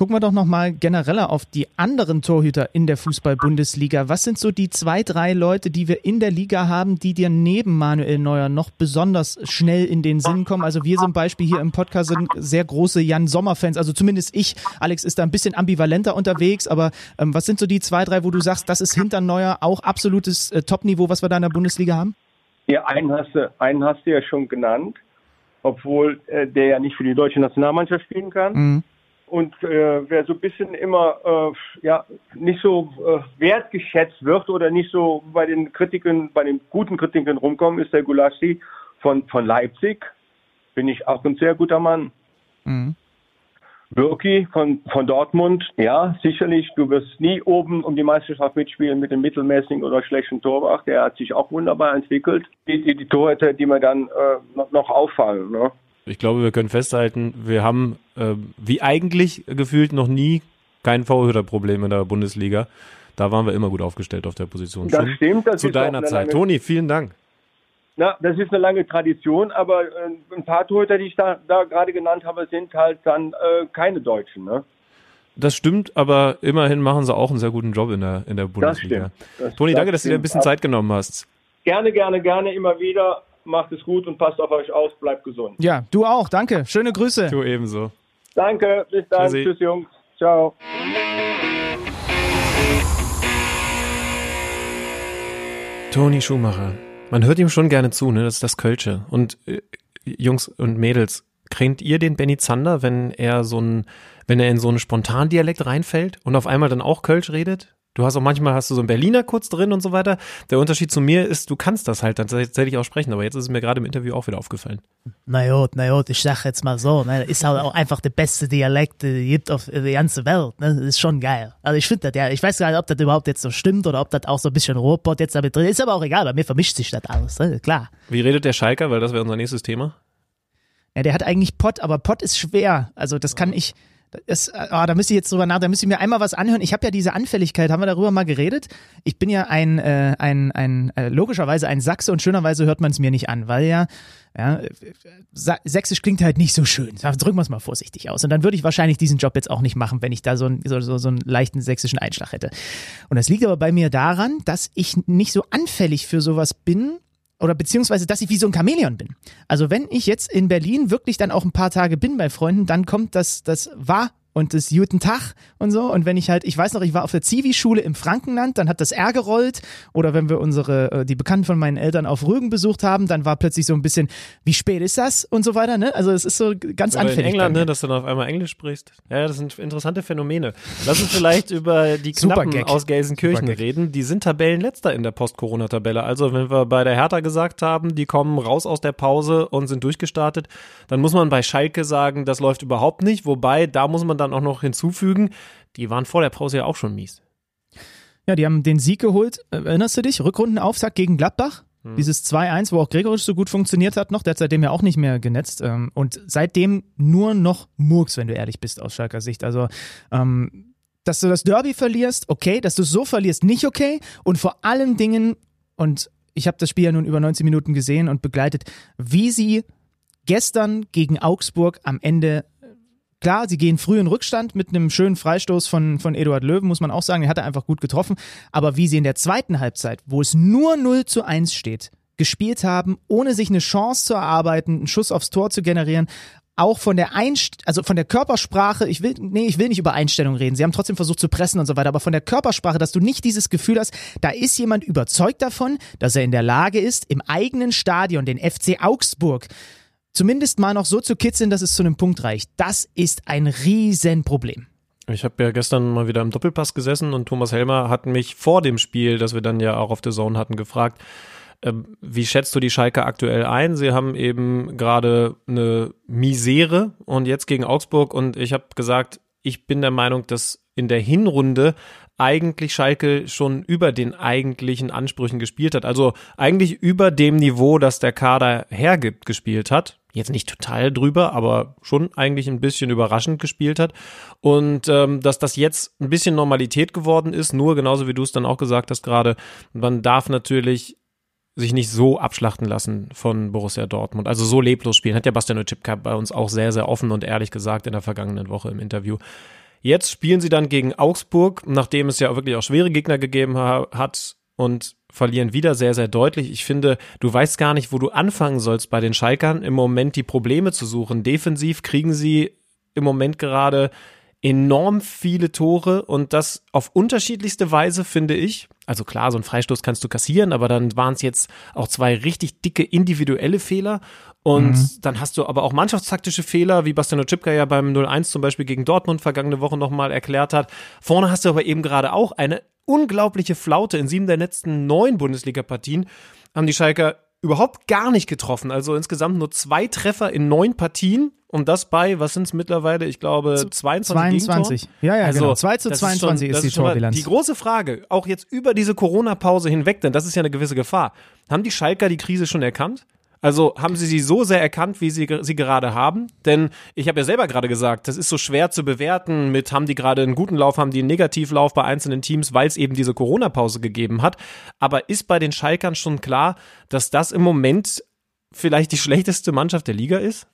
Gucken wir doch nochmal genereller auf die anderen Torhüter in der Fußball-Bundesliga. Was sind so die zwei, drei Leute, die wir in der Liga haben, die dir neben Manuel Neuer noch besonders schnell in den Sinn kommen? Also wir zum Beispiel hier im Podcast sind sehr große Jan Sommer-Fans, also zumindest ich. Alex ist da ein bisschen ambivalenter unterwegs, aber ähm, was sind so die zwei, drei, wo du sagst, das ist hinter Neuer auch absolutes äh, Top-Niveau, was wir da in der Bundesliga haben? Ja, einen hast du, einen hast du ja schon genannt, obwohl äh, der ja nicht für die deutsche Nationalmannschaft spielen kann. Mhm. Und äh, wer so ein bisschen immer äh, ja nicht so äh, wertgeschätzt wird oder nicht so bei den Kritiken, bei den guten Kritiken rumkommt, ist der Gulaschi von, von Leipzig. Bin ich auch ein sehr guter Mann. Mhm. Birki von, von Dortmund, ja, sicherlich, du wirst nie oben um die Meisterschaft mitspielen mit dem mittelmäßigen oder schlechten Torwart. Der hat sich auch wunderbar entwickelt. Die, die, die Torhüter, die mir dann äh, noch, noch auffallen. Ne? Ich glaube, wir können festhalten, wir haben äh, wie eigentlich gefühlt noch nie kein Vorhüterproblem in der Bundesliga. Da waren wir immer gut aufgestellt auf der Position. Das Schon stimmt. Das zu deiner Zeit. Toni, vielen Dank. Na, das ist eine lange Tradition, aber äh, ein paar Torhüter, die ich da, da gerade genannt habe, sind halt dann äh, keine Deutschen. Ne? Das stimmt, aber immerhin machen sie auch einen sehr guten Job in der, in der Bundesliga. Das stimmt. Das, Toni, danke, dass du dir ein bisschen Zeit genommen hast. Gerne, gerne, gerne, immer wieder. Macht es gut und passt auf euch auf, bleibt gesund. Ja, du auch, danke. Schöne Grüße. Du ebenso. Danke, bis dann. Tschüssi. Tschüss, Jungs. Ciao. Toni Schumacher. Man hört ihm schon gerne zu, ne? Das ist das Kölsche. Und äh, Jungs und Mädels, kennt ihr den Benny Zander, wenn er so ein, wenn er in so einen Spontandialekt reinfällt und auf einmal dann auch Kölsch redet? Du hast auch manchmal hast du so ein Berliner kurz drin und so weiter. Der Unterschied zu mir ist, du kannst das halt tatsächlich auch sprechen, aber jetzt ist es mir gerade im Interview auch wieder aufgefallen. Na ja, na ja, ich sag jetzt mal so, ne, ist halt auch einfach der beste Dialekt, den es gibt auf der ganzen Welt, ne, das ist schon geil. Also ich finde das ja, ich weiß gar nicht, ob das überhaupt jetzt so stimmt oder ob das auch so ein bisschen Ruhrpott jetzt damit drin ist, aber auch egal, bei mir vermischt sich das alles, ne, klar. Wie redet der Schalker, weil das wäre unser nächstes Thema? Ja, der hat eigentlich Pott, aber Pott ist schwer, also das kann ich es, oh, da müsste ich jetzt drüber nach, da müsste ich mir einmal was anhören. Ich habe ja diese Anfälligkeit, haben wir darüber mal geredet? Ich bin ja ein, äh, ein, ein äh, logischerweise ein Sachse und schönerweise hört man es mir nicht an, weil ja, ja, Sächsisch klingt halt nicht so schön. Drücken wir es mal vorsichtig aus. Und dann würde ich wahrscheinlich diesen Job jetzt auch nicht machen, wenn ich da so, ein, so, so, so einen leichten sächsischen Einschlag hätte. Und das liegt aber bei mir daran, dass ich nicht so anfällig für sowas bin, oder beziehungsweise, dass ich wie so ein Chamäleon bin. Also wenn ich jetzt in Berlin wirklich dann auch ein paar Tage bin bei Freunden, dann kommt das, das war und das Guten Tag und so. Und wenn ich halt, ich weiß noch, ich war auf der Zivi-Schule im Frankenland, dann hat das R gerollt. Oder wenn wir unsere, äh, die Bekannten von meinen Eltern auf Rügen besucht haben, dann war plötzlich so ein bisschen, wie spät ist das und so weiter, ne? Also es ist so ganz Oder anfällig. In England, ne, dass du dann auf einmal Englisch sprichst. Ja, das sind interessante Phänomene. Lass uns vielleicht über die Knappen aus Gelsenkirchen reden. Die sind Tabellenletzter in der Post-Corona-Tabelle. Also wenn wir bei der Hertha gesagt haben, die kommen raus aus der Pause und sind durchgestartet, dann muss man bei Schalke sagen, das läuft überhaupt nicht. Wobei, da muss man dann dann auch noch hinzufügen, die waren vor der Pause ja auch schon mies. Ja, die haben den Sieg geholt. Erinnerst du dich? Rückrundenauftakt gegen Gladbach? Hm. Dieses 2-1, wo auch Gregorisch so gut funktioniert hat noch, der hat seitdem ja auch nicht mehr genetzt. Ähm, und seitdem nur noch Murks, wenn du ehrlich bist, aus Schalker Sicht. Also, ähm, dass du das Derby verlierst, okay. Dass du so verlierst, nicht okay. Und vor allen Dingen, und ich habe das Spiel ja nun über 90 Minuten gesehen und begleitet, wie sie gestern gegen Augsburg am Ende Klar, sie gehen früh in Rückstand mit einem schönen Freistoß von, von Eduard Löwen, muss man auch sagen. Er hat einfach gut getroffen. Aber wie sie in der zweiten Halbzeit, wo es nur 0 zu 1 steht, gespielt haben, ohne sich eine Chance zu erarbeiten, einen Schuss aufs Tor zu generieren, auch von der Einst also von der Körpersprache, ich will, nee, ich will nicht über Einstellung reden. Sie haben trotzdem versucht zu pressen und so weiter, aber von der Körpersprache, dass du nicht dieses Gefühl hast, da ist jemand überzeugt davon, dass er in der Lage ist, im eigenen Stadion den FC Augsburg zumindest mal noch so zu kitzeln, dass es zu einem Punkt reicht. Das ist ein Riesenproblem. Ich habe ja gestern mal wieder im Doppelpass gesessen und Thomas Helmer hat mich vor dem Spiel, das wir dann ja auch auf der Zone hatten, gefragt, äh, wie schätzt du die Schalke aktuell ein? Sie haben eben gerade eine Misere und jetzt gegen Augsburg und ich habe gesagt, ich bin der Meinung, dass in der Hinrunde eigentlich Schalke schon über den eigentlichen Ansprüchen gespielt hat. Also eigentlich über dem Niveau, das der Kader hergibt, gespielt hat. Jetzt nicht total drüber, aber schon eigentlich ein bisschen überraschend gespielt hat. Und ähm, dass das jetzt ein bisschen Normalität geworden ist, nur genauso wie du es dann auch gesagt hast gerade, man darf natürlich sich nicht so abschlachten lassen von Borussia Dortmund. Also so leblos spielen. Hat ja Bastian Oczipka bei uns auch sehr, sehr offen und ehrlich gesagt in der vergangenen Woche im Interview. Jetzt spielen sie dann gegen Augsburg, nachdem es ja wirklich auch schwere Gegner gegeben ha hat und verlieren wieder sehr, sehr deutlich. Ich finde, du weißt gar nicht, wo du anfangen sollst bei den Schalkern, im Moment die Probleme zu suchen. Defensiv kriegen sie im Moment gerade enorm viele Tore und das auf unterschiedlichste Weise, finde ich. Also klar, so ein Freistoß kannst du kassieren, aber dann waren es jetzt auch zwei richtig dicke individuelle Fehler und mhm. dann hast du aber auch mannschaftstaktische Fehler, wie Bastian Oczipka ja beim 0-1 zum Beispiel gegen Dortmund vergangene Woche nochmal erklärt hat. Vorne hast du aber eben gerade auch eine unglaubliche Flaute. In sieben der letzten neun Bundesliga-Partien haben die Schalker überhaupt gar nicht getroffen. Also insgesamt nur zwei Treffer in neun Partien. Und das bei, was sind es mittlerweile? Ich glaube 22 22. Ja, ja, also, genau. 2 zu 22 ist, schon, ist die Torbilanz. Die große Frage, auch jetzt über diese Corona-Pause hinweg, denn das ist ja eine gewisse Gefahr. Haben die Schalker die Krise schon erkannt? Also haben sie sie so sehr erkannt, wie sie sie gerade haben? Denn ich habe ja selber gerade gesagt, das ist so schwer zu bewerten mit, haben die gerade einen guten Lauf, haben die einen Negativlauf bei einzelnen Teams, weil es eben diese Corona-Pause gegeben hat. Aber ist bei den Schalkern schon klar, dass das im Moment vielleicht die schlechteste Mannschaft der Liga ist?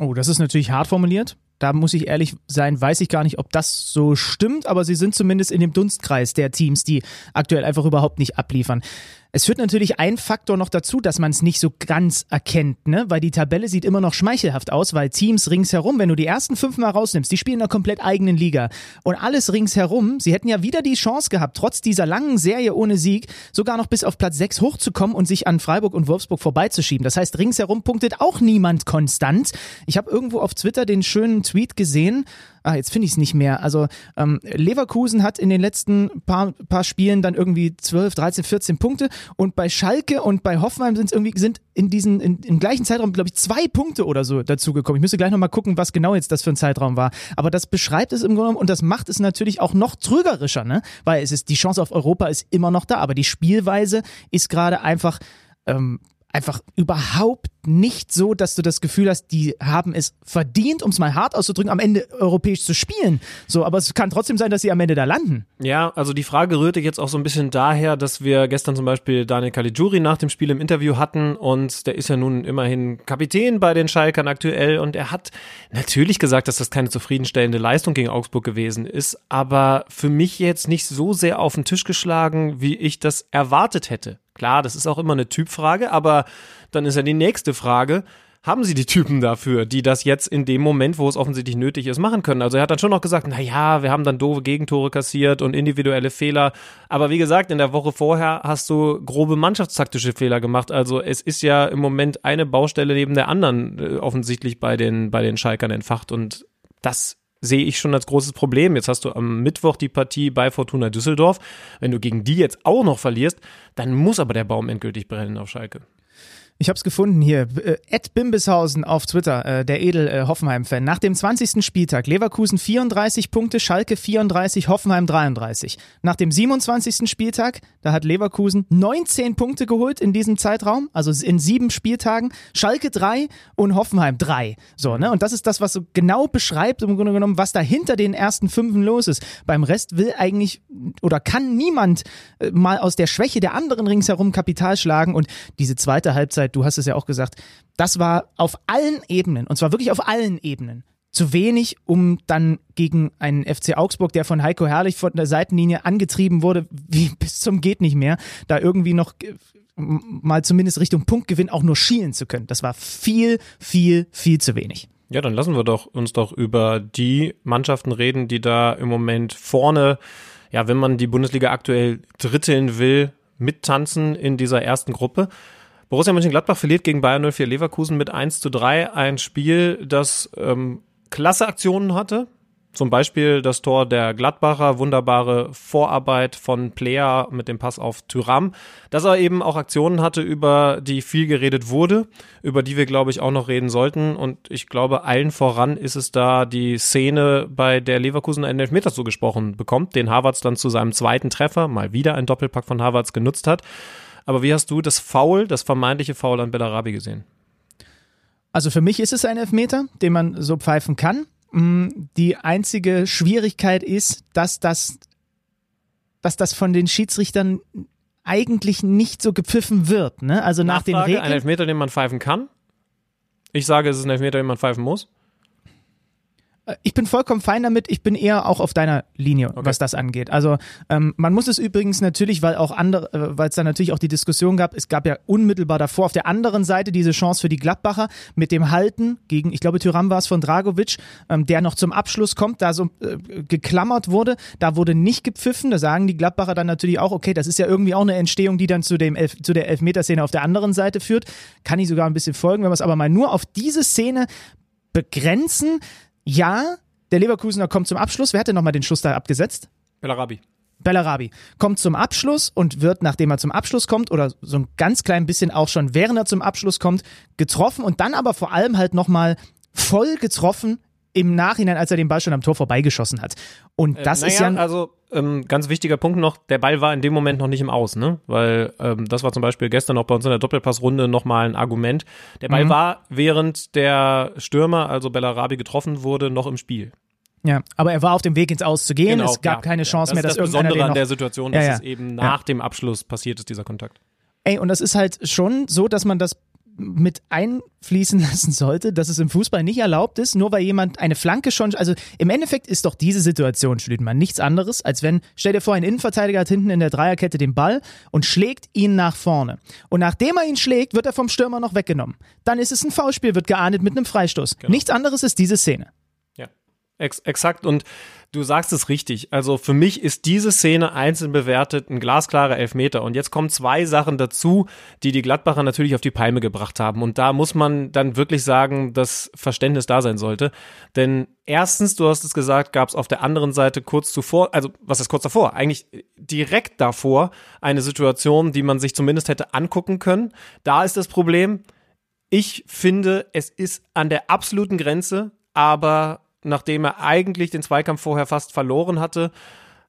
Oh, das ist natürlich hart formuliert. Da muss ich ehrlich sein, weiß ich gar nicht, ob das so stimmt, aber sie sind zumindest in dem Dunstkreis der Teams, die aktuell einfach überhaupt nicht abliefern. Es führt natürlich ein Faktor noch dazu, dass man es nicht so ganz erkennt, ne? Weil die Tabelle sieht immer noch schmeichelhaft aus, weil Teams ringsherum, wenn du die ersten fünf mal rausnimmst, die spielen in einer komplett eigenen Liga. Und alles ringsherum, sie hätten ja wieder die Chance gehabt, trotz dieser langen Serie ohne Sieg, sogar noch bis auf Platz sechs hochzukommen und sich an Freiburg und Wolfsburg vorbeizuschieben. Das heißt, ringsherum punktet auch niemand konstant. Ich habe irgendwo auf Twitter den schönen Tweet gesehen, ah, jetzt finde ich es nicht mehr. Also ähm, Leverkusen hat in den letzten paar, paar Spielen dann irgendwie 12, 13, 14 Punkte und bei Schalke und bei Hoffenheim sind es irgendwie sind in diesen in, im gleichen Zeitraum glaube ich zwei Punkte oder so dazugekommen. Ich müsste gleich noch mal gucken, was genau jetzt das für ein Zeitraum war. Aber das beschreibt es im Grunde genommen und das macht es natürlich auch noch trügerischer, ne? Weil es ist die Chance auf Europa ist immer noch da, aber die Spielweise ist gerade einfach ähm, einfach überhaupt nicht so, dass du das Gefühl hast, die haben es verdient, um es mal hart auszudrücken, am Ende europäisch zu spielen. So, aber es kann trotzdem sein, dass sie am Ende da landen. Ja, also die Frage rührte jetzt auch so ein bisschen daher, dass wir gestern zum Beispiel Daniel Caligiuri nach dem Spiel im Interview hatten und der ist ja nun immerhin Kapitän bei den Schalkern aktuell und er hat natürlich gesagt, dass das keine zufriedenstellende Leistung gegen Augsburg gewesen ist, aber für mich jetzt nicht so sehr auf den Tisch geschlagen, wie ich das erwartet hätte. Klar, das ist auch immer eine Typfrage, aber dann ist ja die nächste Frage, haben sie die Typen dafür, die das jetzt in dem Moment, wo es offensichtlich nötig ist, machen können. Also er hat dann schon noch gesagt, na ja, wir haben dann doofe Gegentore kassiert und individuelle Fehler. Aber wie gesagt, in der Woche vorher hast du grobe mannschaftstaktische Fehler gemacht. Also es ist ja im Moment eine Baustelle neben der anderen äh, offensichtlich bei den, bei den Schalkern entfacht und das sehe ich schon als großes Problem. Jetzt hast du am Mittwoch die Partie bei Fortuna Düsseldorf. Wenn du gegen die jetzt auch noch verlierst, dann muss aber der Baum endgültig brennen auf Schalke. Ich habe es gefunden hier. Äh, Ed Bimbishausen auf Twitter, äh, der Edel äh, Hoffenheim-Fan. Nach dem 20. Spieltag Leverkusen 34 Punkte, Schalke 34, Hoffenheim 33. Nach dem 27. Spieltag, da hat Leverkusen 19 Punkte geholt in diesem Zeitraum, also in sieben Spieltagen. Schalke 3 und Hoffenheim 3. So, ne? Und das ist das, was so genau beschreibt, im Grunde genommen, was da hinter den ersten Fünfen los ist. Beim Rest will eigentlich oder kann niemand äh, mal aus der Schwäche der anderen ringsherum Kapital schlagen. Und diese zweite Halbzeit Halbzeit, du hast es ja auch gesagt, das war auf allen Ebenen, und zwar wirklich auf allen Ebenen, zu wenig, um dann gegen einen FC Augsburg, der von Heiko Herrlich von der Seitenlinie angetrieben wurde, wie bis zum geht nicht mehr, da irgendwie noch äh, mal zumindest Richtung Punktgewinn auch nur schielen zu können. Das war viel, viel, viel zu wenig. Ja, dann lassen wir doch uns doch über die Mannschaften reden, die da im Moment vorne, ja, wenn man die Bundesliga aktuell dritteln will, mittanzen in dieser ersten Gruppe. Borussia Mönchengladbach verliert gegen Bayern 04 Leverkusen mit 1 zu 3. Ein Spiel, das ähm, klasse Aktionen hatte. Zum Beispiel das Tor der Gladbacher, wunderbare Vorarbeit von Player mit dem Pass auf Tyram. Dass er eben auch Aktionen hatte, über die viel geredet wurde, über die wir, glaube ich, auch noch reden sollten. Und ich glaube, allen voran ist es da die Szene, bei der Leverkusen einen Elfmeter zugesprochen bekommt, den Havertz dann zu seinem zweiten Treffer, mal wieder ein Doppelpack von Havertz genutzt hat. Aber wie hast du das Foul, das vermeintliche Foul an Bellarabi gesehen? Also für mich ist es ein Elfmeter, den man so pfeifen kann. Mm, die einzige Schwierigkeit ist, dass das, dass das von den Schiedsrichtern eigentlich nicht so gepfiffen wird. Ne? Also nach Nachfrage, den Regeln. Ein Elfmeter, den man pfeifen kann. Ich sage, es ist ein Elfmeter, den man pfeifen muss. Ich bin vollkommen fein damit. Ich bin eher auch auf deiner Linie, was das angeht. Also ähm, man muss es übrigens natürlich, weil auch andere, äh, weil es da natürlich auch die Diskussion gab. Es gab ja unmittelbar davor auf der anderen Seite diese Chance für die Gladbacher mit dem Halten gegen, ich glaube, Tyram war es von Dragovic, ähm, der noch zum Abschluss kommt, da so äh, geklammert wurde. Da wurde nicht gepfiffen. Da sagen die Gladbacher dann natürlich auch, okay, das ist ja irgendwie auch eine Entstehung, die dann zu dem Elf, zu der Elfmeterszene auf der anderen Seite führt. Kann ich sogar ein bisschen folgen, wenn wir es aber mal nur auf diese Szene begrenzen. Ja, der Leverkusener kommt zum Abschluss. Wer hat denn nochmal den Schuss da abgesetzt? Bellarabi. Bellarabi kommt zum Abschluss und wird, nachdem er zum Abschluss kommt, oder so ein ganz klein bisschen auch schon während er zum Abschluss kommt, getroffen und dann aber vor allem halt nochmal voll getroffen im Nachhinein, als er den Ball schon am Tor vorbeigeschossen hat. Und das äh, ist ja. Also, ähm, ganz wichtiger Punkt noch, der Ball war in dem Moment noch nicht im Aus, ne? Weil ähm, das war zum Beispiel gestern auch bei uns in der Doppelpassrunde nochmal ein Argument. Der Ball Mhm. war, während der Stürmer, also Bellarabi, getroffen wurde, noch im Spiel. ja, aber er war auf dem Weg ins Aus zu gehen. es gab Genau, ja, keine ja. Chance mehr, das dass das irgendeiner Besondere den an noch der Situation, Ja, dass ja. es eben Ja. nach dem Abschluss passiert ist, dieser Kontakt. Ey, und das ist halt schon so, dass man das mit einfließen lassen sollte, dass es im Fußball nicht erlaubt ist, nur weil jemand eine Flanke schon, also im Endeffekt ist doch diese Situation, Schlütenmann, nichts anderes, als wenn, stell dir vor, ein Innenverteidiger hat hinten in der Dreierkette den Ball und schlägt ihn nach vorne. Und nachdem er ihn schlägt, wird er vom Stürmer noch weggenommen. Dann ist es ein Foulspiel, wird geahndet mit einem Freistoß. Nichts anderes ist diese Szene. Ja, ex exakt. Und du sagst es richtig. Also für mich ist diese Szene einzeln bewertet ein glasklarer Elfmeter. Und jetzt kommen zwei Sachen dazu, die die Gladbacher natürlich auf die Palme gebracht haben. Und da muss man dann wirklich sagen, dass Verständnis da sein sollte. Denn erstens, du hast es gesagt, gab es auf der anderen Seite kurz zuvor, also was ist kurz davor? Eigentlich direkt davor eine Situation, die man sich zumindest hätte angucken können. Da ist das Problem, ich finde, es ist an der absoluten Grenze, aber nachdem er eigentlich den Zweikampf vorher fast verloren hatte,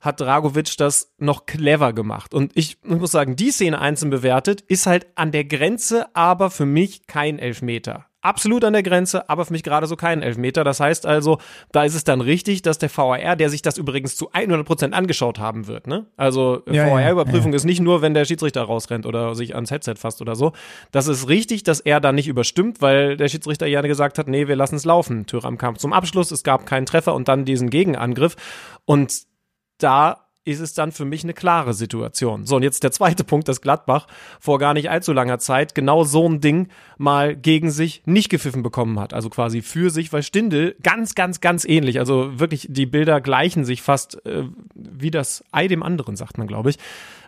hat Dragovic das noch clever gemacht. Und ich, muss sagen, die Szene einzeln bewertet, ist halt an der Grenze, aber für mich kein Elfmeter. Absolut an der Grenze, aber für mich gerade so kein Elfmeter. Das heißt also, da ist es dann richtig, dass der VAR, der sich das übrigens zu 100 Prozent angeschaut haben wird, ne? Also Ja, ja, VAR-Überprüfung ist nicht nur, wenn der Schiedsrichter rausrennt oder sich ans Headset fasst oder so. Das ist richtig, dass er da nicht überstimmt, weil der Schiedsrichter ja gesagt hat, nee, wir lassen es laufen. Thüram kam zum Abschluss, es gab keinen Treffer und dann diesen Gegenangriff. Und da ist es dann für mich eine klare Situation. So, und jetzt der zweite Punkt, dass Gladbach vor gar nicht allzu langer Zeit genau so ein Ding mal gegen sich nicht gepfiffen bekommen hat. Also quasi für sich, weil Stindel ganz, ganz, ganz ähnlich. Also wirklich, die Bilder gleichen sich fast äh, wie das Ei dem anderen, sagt man, glaube ich.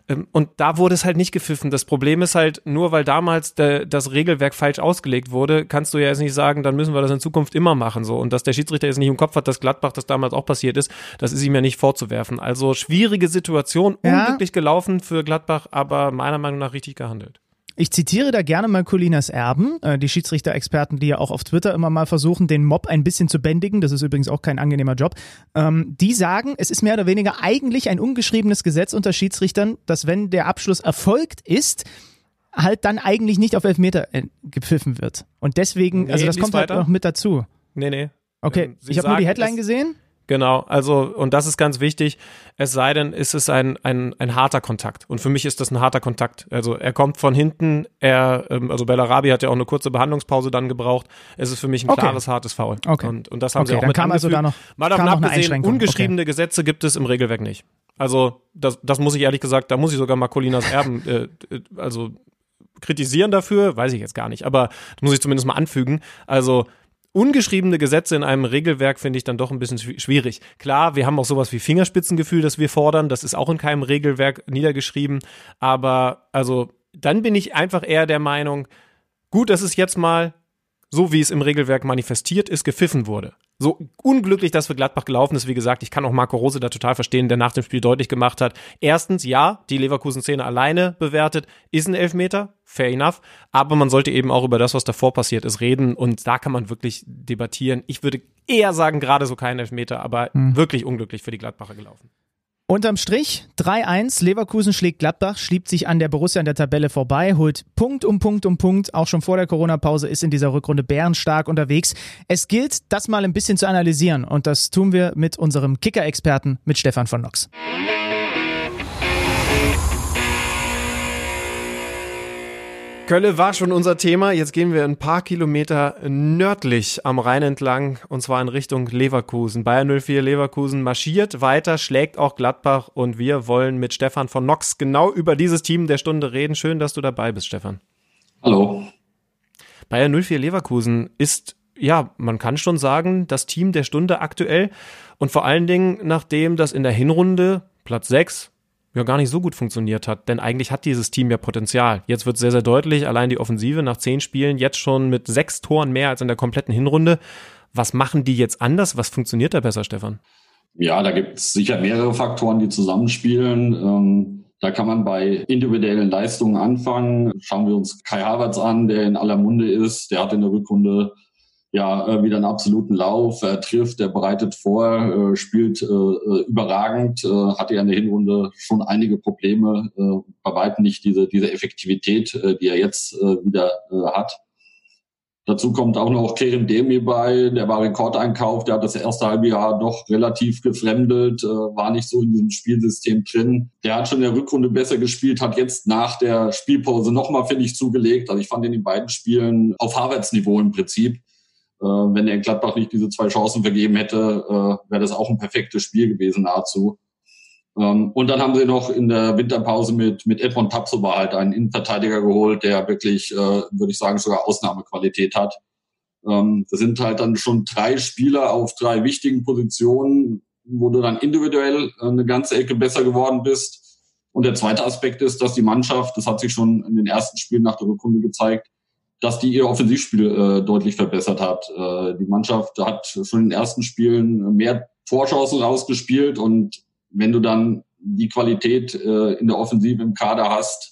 Ähm, Und da wurde es halt nicht gepfiffen. Das Problem ist halt, nur weil damals der, das Regelwerk falsch ausgelegt wurde, kannst du ja jetzt nicht sagen, dann müssen wir das in Zukunft immer machen. so. Und dass der Schiedsrichter jetzt nicht im Kopf hat, dass Gladbach das damals auch passiert ist, das ist ihm ja nicht vorzuwerfen. Also schwierige Situation, Ja. unglücklich gelaufen für Gladbach, aber meiner Meinung nach richtig gehandelt. Ich zitiere da gerne mal Colinas Erben, äh, die Schiedsrichter-Experten, die ja auch auf Twitter immer mal versuchen, den Mob ein bisschen zu bändigen. Das ist übrigens auch kein angenehmer Job. Ähm, die sagen, es ist mehr oder weniger eigentlich ein ungeschriebenes Gesetz unter Schiedsrichtern, dass wenn der Abschluss erfolgt ist, halt dann eigentlich nicht auf Elfmeter äh, gepfiffen wird. Und deswegen, Nee, also das kommt halt weiter. noch mit dazu. Nee, nee. Okay, Ähm, ich habe nur die Headline es- gesehen. Genau, also und das ist ganz wichtig. Es sei denn, ist es ein, ein, ein harter Kontakt. Und für mich ist das ein harter Kontakt. Also er kommt von hinten, er, ähm, also Bellarabi hat ja auch eine kurze Behandlungspause dann gebraucht. Es ist für mich ein Okay. klares, hartes Foul. Okay. Und, und das haben sie Okay, auch dann mit kam also da noch- Mal kam davon eine abgesehen, ungeschriebene Gesetze gibt es im Regelwerk nicht. Also das, das muss ich ehrlich gesagt, da muss ich sogar mal Colinas Erben, äh, äh, also kritisieren dafür, weiß ich jetzt gar nicht, aber das muss ich zumindest mal anfügen. Also ungeschriebene Gesetze in einem Regelwerk finde ich dann doch ein bisschen schwi- schwierig. Klar, wir haben auch sowas wie Fingerspitzengefühl, das wir fordern, das ist auch in keinem Regelwerk niedergeschrieben, aber also dann bin ich einfach eher der Meinung, gut, dass es jetzt mal so wie es im Regelwerk manifestiert ist, gepfiffen wurde. So unglücklich das für Gladbach gelaufen ist, wie gesagt, ich kann auch Marco Rose da total verstehen, der nach dem Spiel deutlich gemacht hat. Erstens, ja, die Leverkusen-Szene alleine bewertet, ist ein Elfmeter, fair enough, aber man sollte eben auch über das, was davor passiert ist, reden und da kann man wirklich debattieren. Ich würde eher sagen, gerade so kein Elfmeter, aber wirklich unglücklich für die Gladbacher gelaufen. Unterm Strich 3-1, Leverkusen schlägt Gladbach, schiebt sich an der Borussia in der Tabelle vorbei, holt Punkt um Punkt um Punkt, auch schon vor der Corona-Pause ist in dieser Rückrunde bärenstark unterwegs. Es gilt, das mal ein bisschen zu analysieren und das tun wir mit unserem Kicker-Experten, mit Stefan von Nox. Kölle war schon unser Thema. Jetzt gehen wir ein paar Kilometer nördlich am Rhein entlang und zwar in Richtung Leverkusen. Bayern 04 Leverkusen marschiert weiter, schlägt auch Gladbach und wir wollen mit Stefan von Nox genau über dieses Team der Stunde reden. Schön, dass du dabei bist, Stefan. Hallo. Bayern 04 Leverkusen ist ja, man kann schon sagen, das Team der Stunde aktuell und vor allen Dingen, nachdem das in der Hinrunde Platz 6 ja gar nicht so gut funktioniert hat. Denn eigentlich hat dieses Team ja Potenzial. Jetzt wird sehr, sehr deutlich, allein die Offensive nach zehn Spielen jetzt schon mit sechs Toren mehr als in der kompletten Hinrunde. Was machen die jetzt anders? Was funktioniert da besser, Stefan? Ja, da gibt es sicher mehrere Faktoren, die zusammenspielen. Ähm, da kann man bei individuellen Leistungen anfangen. Schauen wir uns Kai Havertz an, der in aller Munde ist. Der hat in der Rückrunde ja äh, wieder einen absoluten Lauf. Er trifft, er bereitet vor, äh, spielt äh, äh, überragend, äh, hatte ja in der Hinrunde schon einige Probleme, äh, bei weitem nicht diese, diese Effektivität, äh, die er jetzt äh, wieder äh, hat. Dazu kommt auch noch Kerem Demi bei, der war Rekordeinkauf, der hat das erste halbe Jahr doch relativ gefremdelt, äh, war nicht so in diesem Spielsystem drin. Der hat schon in der Rückrunde besser gespielt, hat jetzt nach der Spielpause nochmal, finde ich, zugelegt. Also ich fand in den beiden Spielen auf Harvards-Niveau im Prinzip. Äh, wenn er in Gladbach nicht diese zwei Chancen vergeben hätte, äh, wäre das auch ein perfektes Spiel gewesen nahezu. Ähm, und dann haben sie noch in der Winterpause mit, mit Edmond Tapsoba halt einen Innenverteidiger geholt, der wirklich, äh, würde ich sagen, sogar Ausnahmequalität hat. Ähm, das sind halt dann schon drei Spieler auf drei wichtigen Positionen, wo du dann individuell eine ganze Ecke besser geworden bist. Und der zweite Aspekt ist, dass die Mannschaft, das hat sich schon in den ersten Spielen nach der Rückrunde gezeigt, dass die ihr Offensivspiel äh, deutlich verbessert hat. Äh, die Mannschaft hat schon in den ersten Spielen mehr Torchancen rausgespielt und wenn du dann die Qualität äh, in der Offensive im Kader hast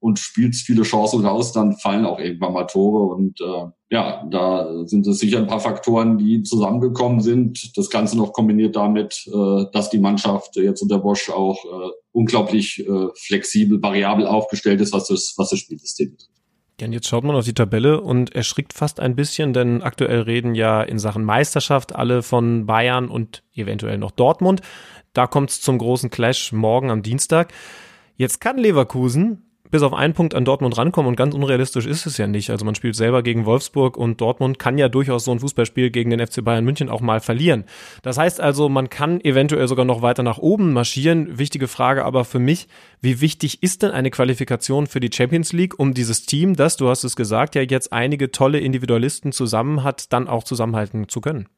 und spielst viele Chancen raus, dann fallen auch irgendwann mal Tore und äh, ja, da sind es sicher ein paar Faktoren, die zusammengekommen sind. Das Ganze noch kombiniert damit, äh, dass die Mannschaft jetzt unter Bosch auch äh, unglaublich äh, flexibel, variabel aufgestellt ist, was das, was das Spielsystem betrifft. Ja, und jetzt schaut man auf die Tabelle und erschrickt fast ein bisschen, denn aktuell reden ja in Sachen Meisterschaft alle von Bayern und eventuell noch Dortmund. Da kommt es zum großen Clash morgen am Dienstag. Jetzt kann Leverkusen bis auf einen Punkt an Dortmund rankommen und ganz unrealistisch ist es ja nicht. Also man spielt selber gegen Wolfsburg und Dortmund kann ja durchaus so ein Fußballspiel gegen den FC Bayern München auch mal verlieren. Das heißt also, man kann eventuell sogar noch weiter nach oben marschieren. Wichtige Frage aber für mich, wie wichtig ist denn eine Qualifikation für die Champions League, um dieses Team, das, du hast es gesagt, ja jetzt einige tolle Individualisten zusammen hat, dann auch zusammenhalten zu können?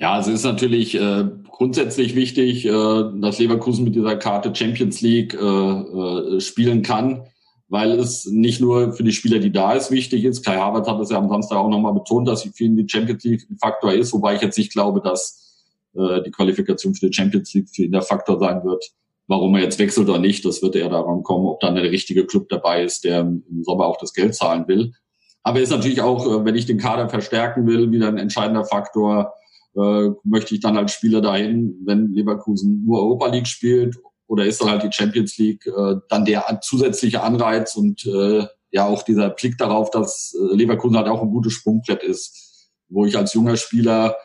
Ja, es ist natürlich äh, grundsätzlich wichtig, äh, dass Leverkusen mit dieser Karte Champions League äh, äh, spielen kann, weil es nicht nur für die Spieler, die da ist, wichtig ist. Kai Havertz hat es ja am Samstag auch nochmal betont, dass für ihn die Champions League ein Faktor ist, wobei ich jetzt nicht glaube, dass äh, die Qualifikation für die Champions League für ihn der Faktor sein wird. Warum er jetzt wechselt oder nicht, das wird eher daran kommen, ob dann der richtige Club dabei ist, der im Sommer auch das Geld zahlen will. Aber ist natürlich auch, äh, wenn ich den Kader verstärken will, wieder ein entscheidender Faktor, äh, möchte ich dann als Spieler dahin, wenn Leverkusen nur Europa League spielt oder ist dann halt die Champions League äh, dann der zusätzliche Anreiz und äh, ja auch dieser Blick darauf, dass äh, Leverkusen halt auch ein gutes Sprungbrett ist, wo ich als junger Spieler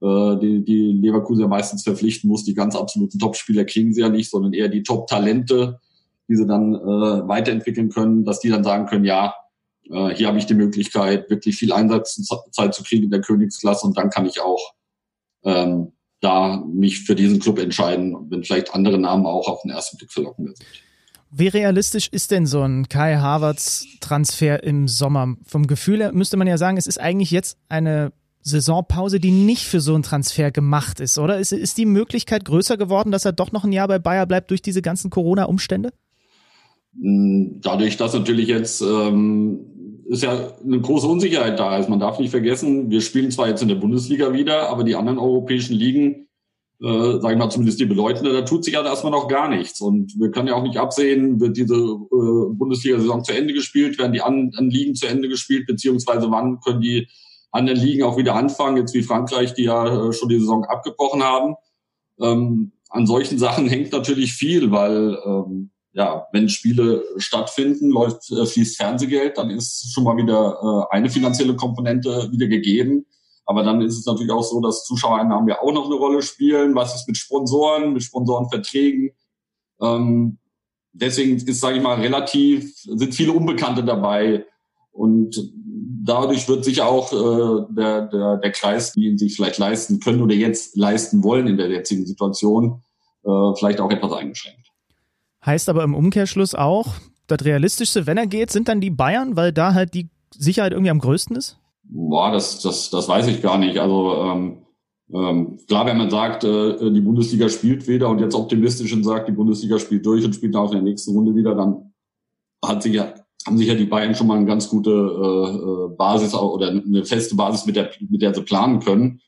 äh, die, die Leverkusen ja meistens verpflichten muss, die ganz absoluten Topspieler kriegen sie ja nicht, sondern eher die Top-Talente, die sie dann äh, weiterentwickeln können, dass die dann sagen können, ja, äh, hier habe ich die Möglichkeit, wirklich viel Einsatzzeit zu kriegen in der Königsklasse und dann kann ich auch ähm, da mich für diesen Club entscheiden, wenn vielleicht andere Namen auch auf den ersten Blick verlockender sind. Wie realistisch ist denn so ein Kai Havertz Transfer im Sommer? Vom Gefühl her müsste man ja sagen, es ist eigentlich jetzt eine Saisonpause, die nicht für so einen Transfer gemacht ist, oder? Ist, ist die Möglichkeit größer geworden, dass er doch noch ein Jahr bei Bayer bleibt durch diese ganzen Corona-Umstände? Hm, dadurch, dass natürlich jetzt ähm, ist ja eine große Unsicherheit da ist. Man darf nicht vergessen, wir spielen zwar jetzt in der Bundesliga wieder, aber die anderen europäischen Ligen, äh, sage ich mal zumindest die Bedeutende, da tut sich ja erstmal noch gar nichts. Und wir können ja auch nicht absehen, wird diese äh, Bundesliga-Saison zu Ende gespielt, werden die anderen Ligen zu Ende gespielt, beziehungsweise wann können die anderen Ligen auch wieder anfangen, jetzt wie Frankreich, die ja äh, schon die Saison abgebrochen haben. Ähm, an solchen Sachen hängt natürlich viel, weil ähm, ja, wenn Spiele stattfinden, läuft, äh, fließt Fernsehgeld, dann ist schon mal wieder äh, eine finanzielle Komponente wieder gegeben. Aber dann ist es natürlich auch so, dass Zuschauereinnahmen ja auch noch eine Rolle spielen. Was ist mit Sponsoren, mit Sponsorenverträgen? Ähm, deswegen ist, sage ich mal, relativ, sind viele Unbekannte dabei. Und dadurch wird sich auch äh, der, der, der Kreis, die ihn sich vielleicht leisten können oder jetzt leisten wollen in der jetzigen Situation, äh, vielleicht auch etwas eingeschränkt. Heißt aber im Umkehrschluss auch, das Realistischste, wenn er geht, sind dann die Bayern, weil da halt die Sicherheit irgendwie am größten ist? Boah, das, das, das weiß ich gar nicht. Also ähm, ähm, klar, wenn man sagt, äh, die Bundesliga spielt wieder und jetzt optimistisch und sagt, die Bundesliga spielt durch und spielt auch in der nächsten Runde wieder, dann hat sich ja, haben sich ja die Bayern schon mal eine ganz gute äh, äh Basis oder eine feste Basis, mit der, mit der sie planen können.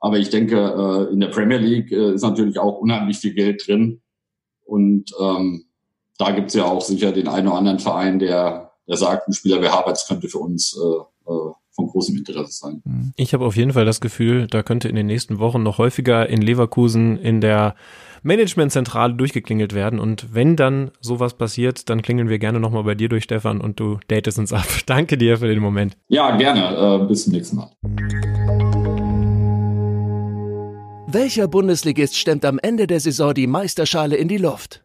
Aber ich denke, äh, in der Premier League äh, ist natürlich auch unheimlich viel Geld drin. Und ähm, da gibt's ja auch sicher den einen oder anderen Verein, der, der sagt, ein Spieler wie Havertz könnte für uns äh, äh, von großem Interesse sein. Mhm. Ich habe auf jeden Fall das Gefühl, da könnte in den nächsten Wochen noch häufiger in Leverkusen in der Managementzentrale durchgeklingelt werden. Und wenn dann sowas passiert, dann klingeln wir gerne nochmal bei dir durch, Stefan, und du datest uns ab. Danke dir für den Moment. Ja, gerne. Äh, bis zum nächsten Mal. Welcher Bundesligist stemmt am Ende der Saison die Meisterschale in die Luft?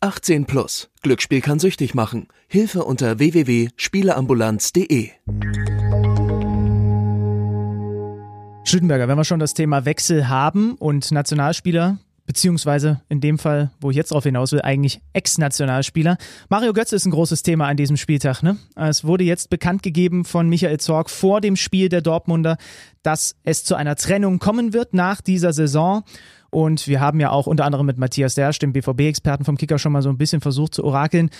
18 plus. Glücksspiel kann süchtig machen. Hilfe unter www.spieleambulanz.de. Schüttenberger, wenn wir schon das Thema Wechsel haben und Nationalspieler, beziehungsweise in dem Fall, wo ich jetzt drauf hinaus will, eigentlich Ex-Nationalspieler. Mario Götze ist ein großes Thema an diesem Spieltag. Ne? Es wurde jetzt bekannt gegeben von Michael Zorg vor dem Spiel der Dortmunder, dass es zu einer Trennung kommen wird nach dieser Saison. Und wir haben ja auch unter anderem mit Matthias Dersch, dem BVB-Experten vom Kicker, schon mal so ein bisschen versucht zu orakeln.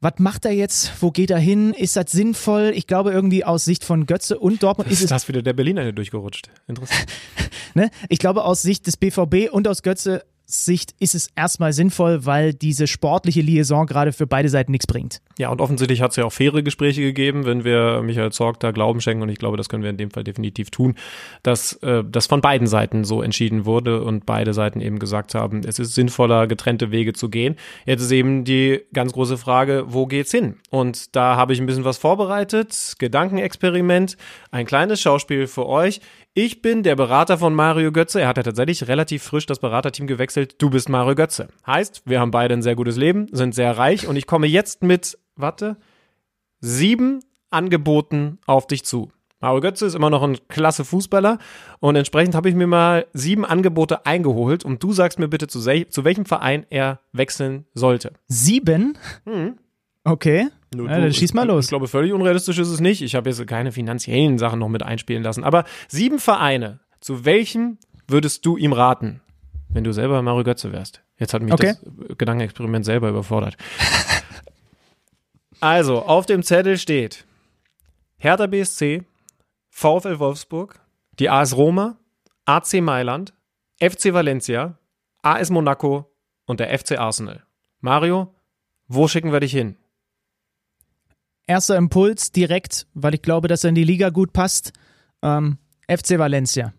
Was macht er jetzt? Wo geht er hin? Ist das sinnvoll? Ich glaube, irgendwie aus Sicht von Götze und Dortmund ist es. Das wieder der Berliner durchgerutscht. Interessant. ne? Ich glaube, aus Sicht des BVB und aus Götze Sicht ist es erstmal sinnvoll, weil diese sportliche Liaison gerade für beide Seiten nichts bringt. Ja, und offensichtlich hat es ja auch faire Gespräche gegeben, wenn wir Michael Zorg da Glauben schenken, und ich glaube, das können wir in dem Fall definitiv tun, dass äh, das von beiden Seiten so entschieden wurde und beide Seiten eben gesagt haben, es ist sinnvoller, getrennte Wege zu gehen. Jetzt ist eben die ganz große Frage, wo geht's hin? Und da habe ich ein bisschen was vorbereitet, Gedankenexperiment, ein kleines Schauspiel für euch. Ich bin der Berater von Mario Götze. Er hat ja tatsächlich relativ frisch das Beraterteam gewechselt. Du bist Mario Götze. Heißt, wir haben beide ein sehr gutes Leben, sind sehr reich und ich komme jetzt mit, warte, sieben Angeboten auf dich zu. Mario Götze ist immer noch ein klasse Fußballer und entsprechend habe ich mir mal sieben Angebote eingeholt und du sagst mir bitte, zu, zu welchem Verein er wechseln sollte. Sieben? Hm. Okay. Du, ja, dann schieß mal los. Ich glaube, völlig unrealistisch ist es nicht. Ich habe jetzt keine finanziellen Sachen noch mit einspielen lassen. Aber sieben Vereine. Zu welchem würdest du ihm raten, wenn du selber Mario Götze wärst? Jetzt hat mich Okay. das Gedankenexperiment selber überfordert. also, auf dem Zettel steht Hertha BSC, VfL Wolfsburg, die AS Roma, AC Mailand, FC Valencia, AS Monaco und der FC Arsenal. Mario, wo schicken wir dich hin? Erster Impuls direkt, weil ich glaube, dass er in die Liga gut passt. Ähm, FC Valencia.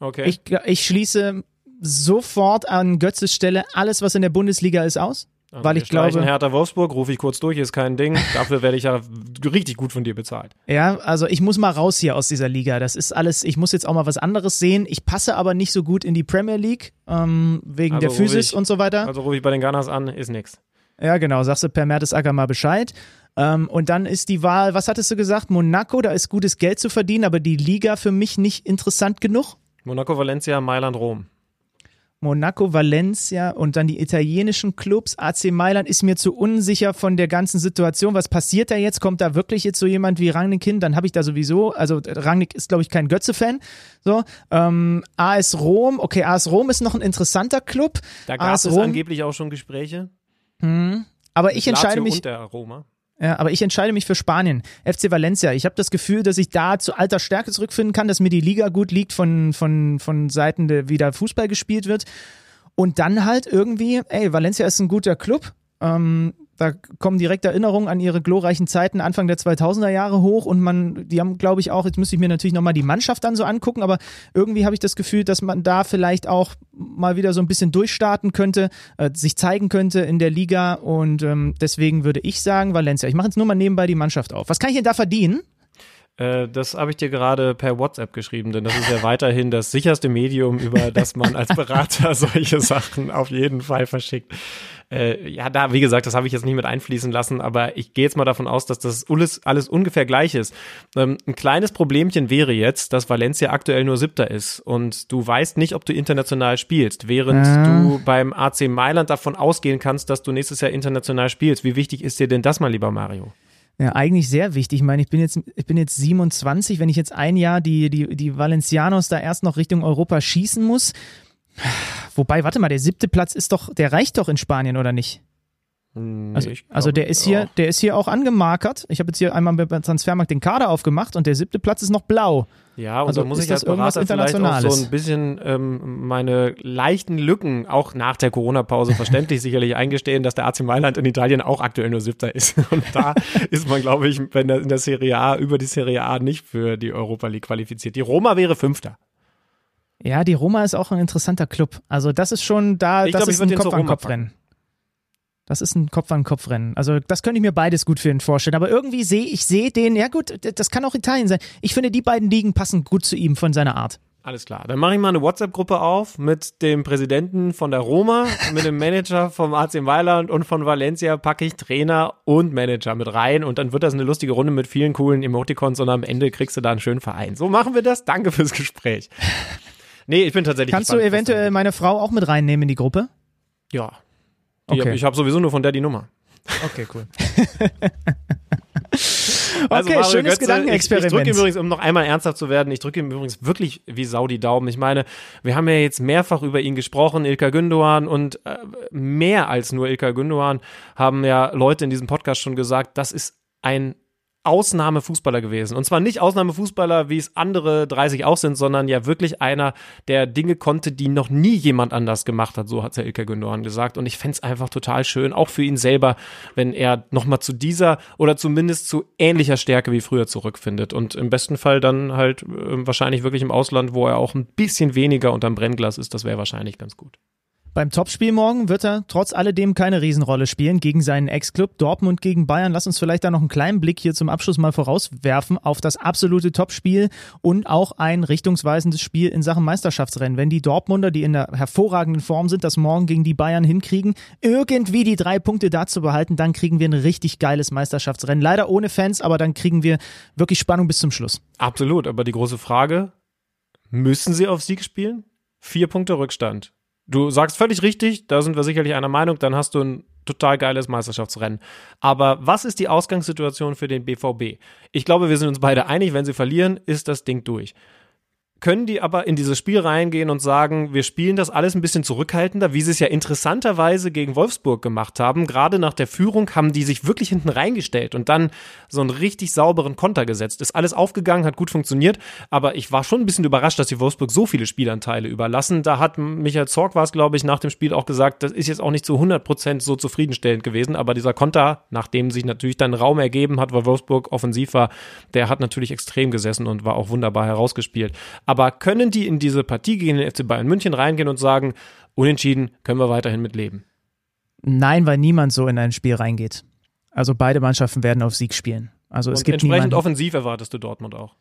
Okay. Ich, ich schließe sofort an Götzes Stelle alles, was in der Bundesliga ist, aus. Also weil ich glaube- Hertha Wolfsburg, rufe ich kurz durch, ist kein Ding. Dafür werde ich ja richtig gut von dir bezahlt. Ja, also ich muss mal raus hier aus dieser Liga. Das ist alles, ich muss jetzt auch mal was anderes sehen. Ich passe aber nicht so gut in die Premier League, ähm, wegen Also der Physis ich- und so weiter. Also rufe ich bei den Gunners an, ist nix. Ja, genau, sagst du per Mertesacker mal Bescheid. Ähm, und dann ist die Wahl, was hattest du gesagt? Monaco, da ist gutes Geld zu verdienen, aber die Liga für mich nicht interessant genug. Monaco, Valencia, Mailand, Rom. Monaco, Valencia und dann die italienischen Clubs. AC Mailand ist mir zu unsicher von der ganzen Situation. Was passiert da jetzt? Kommt da wirklich jetzt so jemand wie Rangnick hin? Dann habe ich da sowieso, also Rangnick ist, glaube ich, kein Götze-Fan. So, ähm, AS Rom, okay, AS Rom ist noch ein interessanter Club. Da gab AS es Rom, angeblich auch schon Gespräche. aber ich entscheide mich. Und der Roma. Ja, aber ich entscheide mich für Spanien. FC Valencia. Ich habe das Gefühl, dass ich da zu alter Stärke zurückfinden kann, dass mir die Liga gut liegt von, von, von Seiten, der wieder Fußball gespielt wird. Und dann halt irgendwie, ey, Valencia ist ein guter Club. Ähm, Da kommen direkt Erinnerungen an ihre glorreichen Zeiten Anfang der 2000er Jahre hoch und man, die haben, glaube ich, auch, jetzt müsste ich mir natürlich nochmal die Mannschaft dann so angucken, aber irgendwie habe ich das Gefühl, dass man da vielleicht auch mal wieder so ein bisschen durchstarten könnte, äh, sich zeigen könnte in der Liga und ähm, deswegen würde ich sagen, Valencia. Ich mache jetzt nur mal nebenbei die Mannschaft auf. Was kann ich denn da verdienen? Äh, das habe ich dir gerade per WhatsApp geschrieben, denn das ist ja weiterhin das sicherste Medium, über das man als Berater solche Sachen auf jeden Fall verschickt. Äh, ja, da, wie gesagt, das habe ich jetzt nicht mit einfließen lassen, aber ich gehe jetzt mal davon aus, dass das alles, alles ungefähr gleich ist. Ähm, ein kleines Problemchen wäre jetzt, dass Valencia aktuell nur Siebter ist und du weißt nicht, ob du international spielst, während Ja. du beim AC Mailand davon ausgehen kannst, dass du nächstes Jahr international spielst. Wie wichtig ist dir denn das mal, lieber Mario? Ja, eigentlich sehr wichtig. Ich meine, ich bin jetzt, ich bin jetzt 27, wenn ich jetzt ein Jahr die, die, die Valencianos da erst noch Richtung Europa schießen muss. Wobei, warte mal, der siebte Platz ist doch, der reicht doch in Spanien, oder nicht? Also, Ich also glaube, der ist hier, ja. der ist hier auch angemarkert. Ich habe jetzt hier einmal beim Transfermarkt den Kader aufgemacht und der siebte Platz ist noch blau. Ja, und Also da muss ich das als irgendwas vielleicht auch so Internationales? ein bisschen ähm, meine leichten Lücken, auch nach der Corona-Pause verständlich sicherlich eingestehen, dass der AC Mailand in Italien auch aktuell nur Siebter ist. Und da ist man, glaube ich, wenn er in der Serie A über die Serie A nicht für die Europa League qualifiziert. Die Roma wäre Fünfter. Ja, die Roma ist auch ein interessanter Club. Also das ist schon da, Ich das glaub, ich ist ein Kopf an Kopf Rennen. Das ist ein Kopf an Kopf Rennen. Also das könnte ich mir beides gut für ihn vorstellen. Aber irgendwie sehe ich sehe den. Ja gut, das kann auch Italien sein. Ich finde die beiden Ligen passen gut zu ihm von seiner Art. Alles klar. Dann mache ich mal eine WhatsApp-Gruppe auf mit dem Präsidenten von der Roma, mit dem Manager vom AC Mailand und von Valencia packe ich Trainer und Manager mit rein und dann wird das eine lustige Runde mit vielen coolen Emoticons und am Ende kriegst du da einen schönen Verein. So machen wir das. Danke fürs Gespräch. Nee, ich bin tatsächlich Kannst du gespannt, da eventuell meine Frau auch mit reinnehmen in die Gruppe? Ja. Die Okay. hab, ich habe sowieso nur von der die Nummer. Okay, cool. Also okay, Mario schönes Götze, Ich, ich Gedankenexperiment. drücke ihm übrigens, um noch einmal ernsthaft zu werden, ich drücke ihm übrigens wirklich wie Sau die Daumen. Ich meine, wir haben ja jetzt mehrfach über ihn gesprochen, Ilka Gündoğan und äh, mehr als nur Ilka Gündoğan haben ja Leute in diesem Podcast schon gesagt, das ist ein Ausnahmefußballer gewesen. Und zwar nicht Ausnahmefußballer, wie es andere 30 auch sind, sondern ja wirklich einer, der Dinge konnte, die noch nie jemand anders gemacht hat. So hat ja Ilka Gündoğan gesagt. Und ich fänd's einfach total schön, auch für ihn selber, wenn er nochmal zu dieser oder zumindest zu ähnlicher Stärke wie früher zurückfindet. Und im besten Fall dann halt äh, wahrscheinlich wirklich im Ausland, wo er auch ein bisschen weniger unterm Brennglas ist. Das wäre wahrscheinlich ganz gut. Beim Topspiel morgen wird er trotz alledem keine Riesenrolle spielen gegen seinen Ex-Club Dortmund gegen Bayern. Lass uns vielleicht da noch einen kleinen Blick hier zum Abschluss mal vorauswerfen auf das absolute Topspiel und auch ein richtungsweisendes Spiel in Sachen Meisterschaftsrennen. Wenn die Dortmunder, die in einer hervorragenden Form sind, das morgen gegen die Bayern hinkriegen, irgendwie die drei Punkte dazu behalten, dann kriegen wir ein richtig geiles Meisterschaftsrennen. Leider ohne Fans, aber dann kriegen wir wirklich Spannung bis zum Schluss. Absolut, aber die große Frage, müssen sie auf Sieg spielen? Vier Punkte Rückstand. Du sagst völlig richtig, da sind wir sicherlich einer Meinung, dann hast du ein total geiles Meisterschaftsrennen. Aber was ist die Ausgangssituation für den BVB? Ich glaube, wir sind uns beide einig, wenn sie verlieren, ist das Ding durch. Können die aber in dieses Spiel reingehen und sagen, wir spielen das alles ein bisschen zurückhaltender, wie sie es ja interessanterweise gegen Wolfsburg gemacht haben. Gerade nach der Führung haben die sich wirklich hinten reingestellt und dann so einen richtig sauberen Konter gesetzt. Ist alles aufgegangen, hat gut funktioniert, aber ich war schon ein bisschen überrascht, dass die Wolfsburg so viele Spielanteile überlassen. Da hat Michael Zorg war es, glaube ich, nach dem Spiel auch gesagt, das ist jetzt auch nicht zu 100% so zufriedenstellend gewesen, aber dieser Konter, nachdem sich natürlich dann Raum ergeben hat, weil Wolfsburg offensiv war, der hat natürlich extrem gesessen und war auch wunderbar herausgespielt. Aber können die in diese Partie gegen den FC Bayern München reingehen und sagen, unentschieden können wir weiterhin mit leben? Nein, weil niemand so in ein Spiel reingeht. Also beide Mannschaften werden auf Sieg spielen. Also es und gibt entsprechend niemanden. offensiv erwartest du Dortmund auch.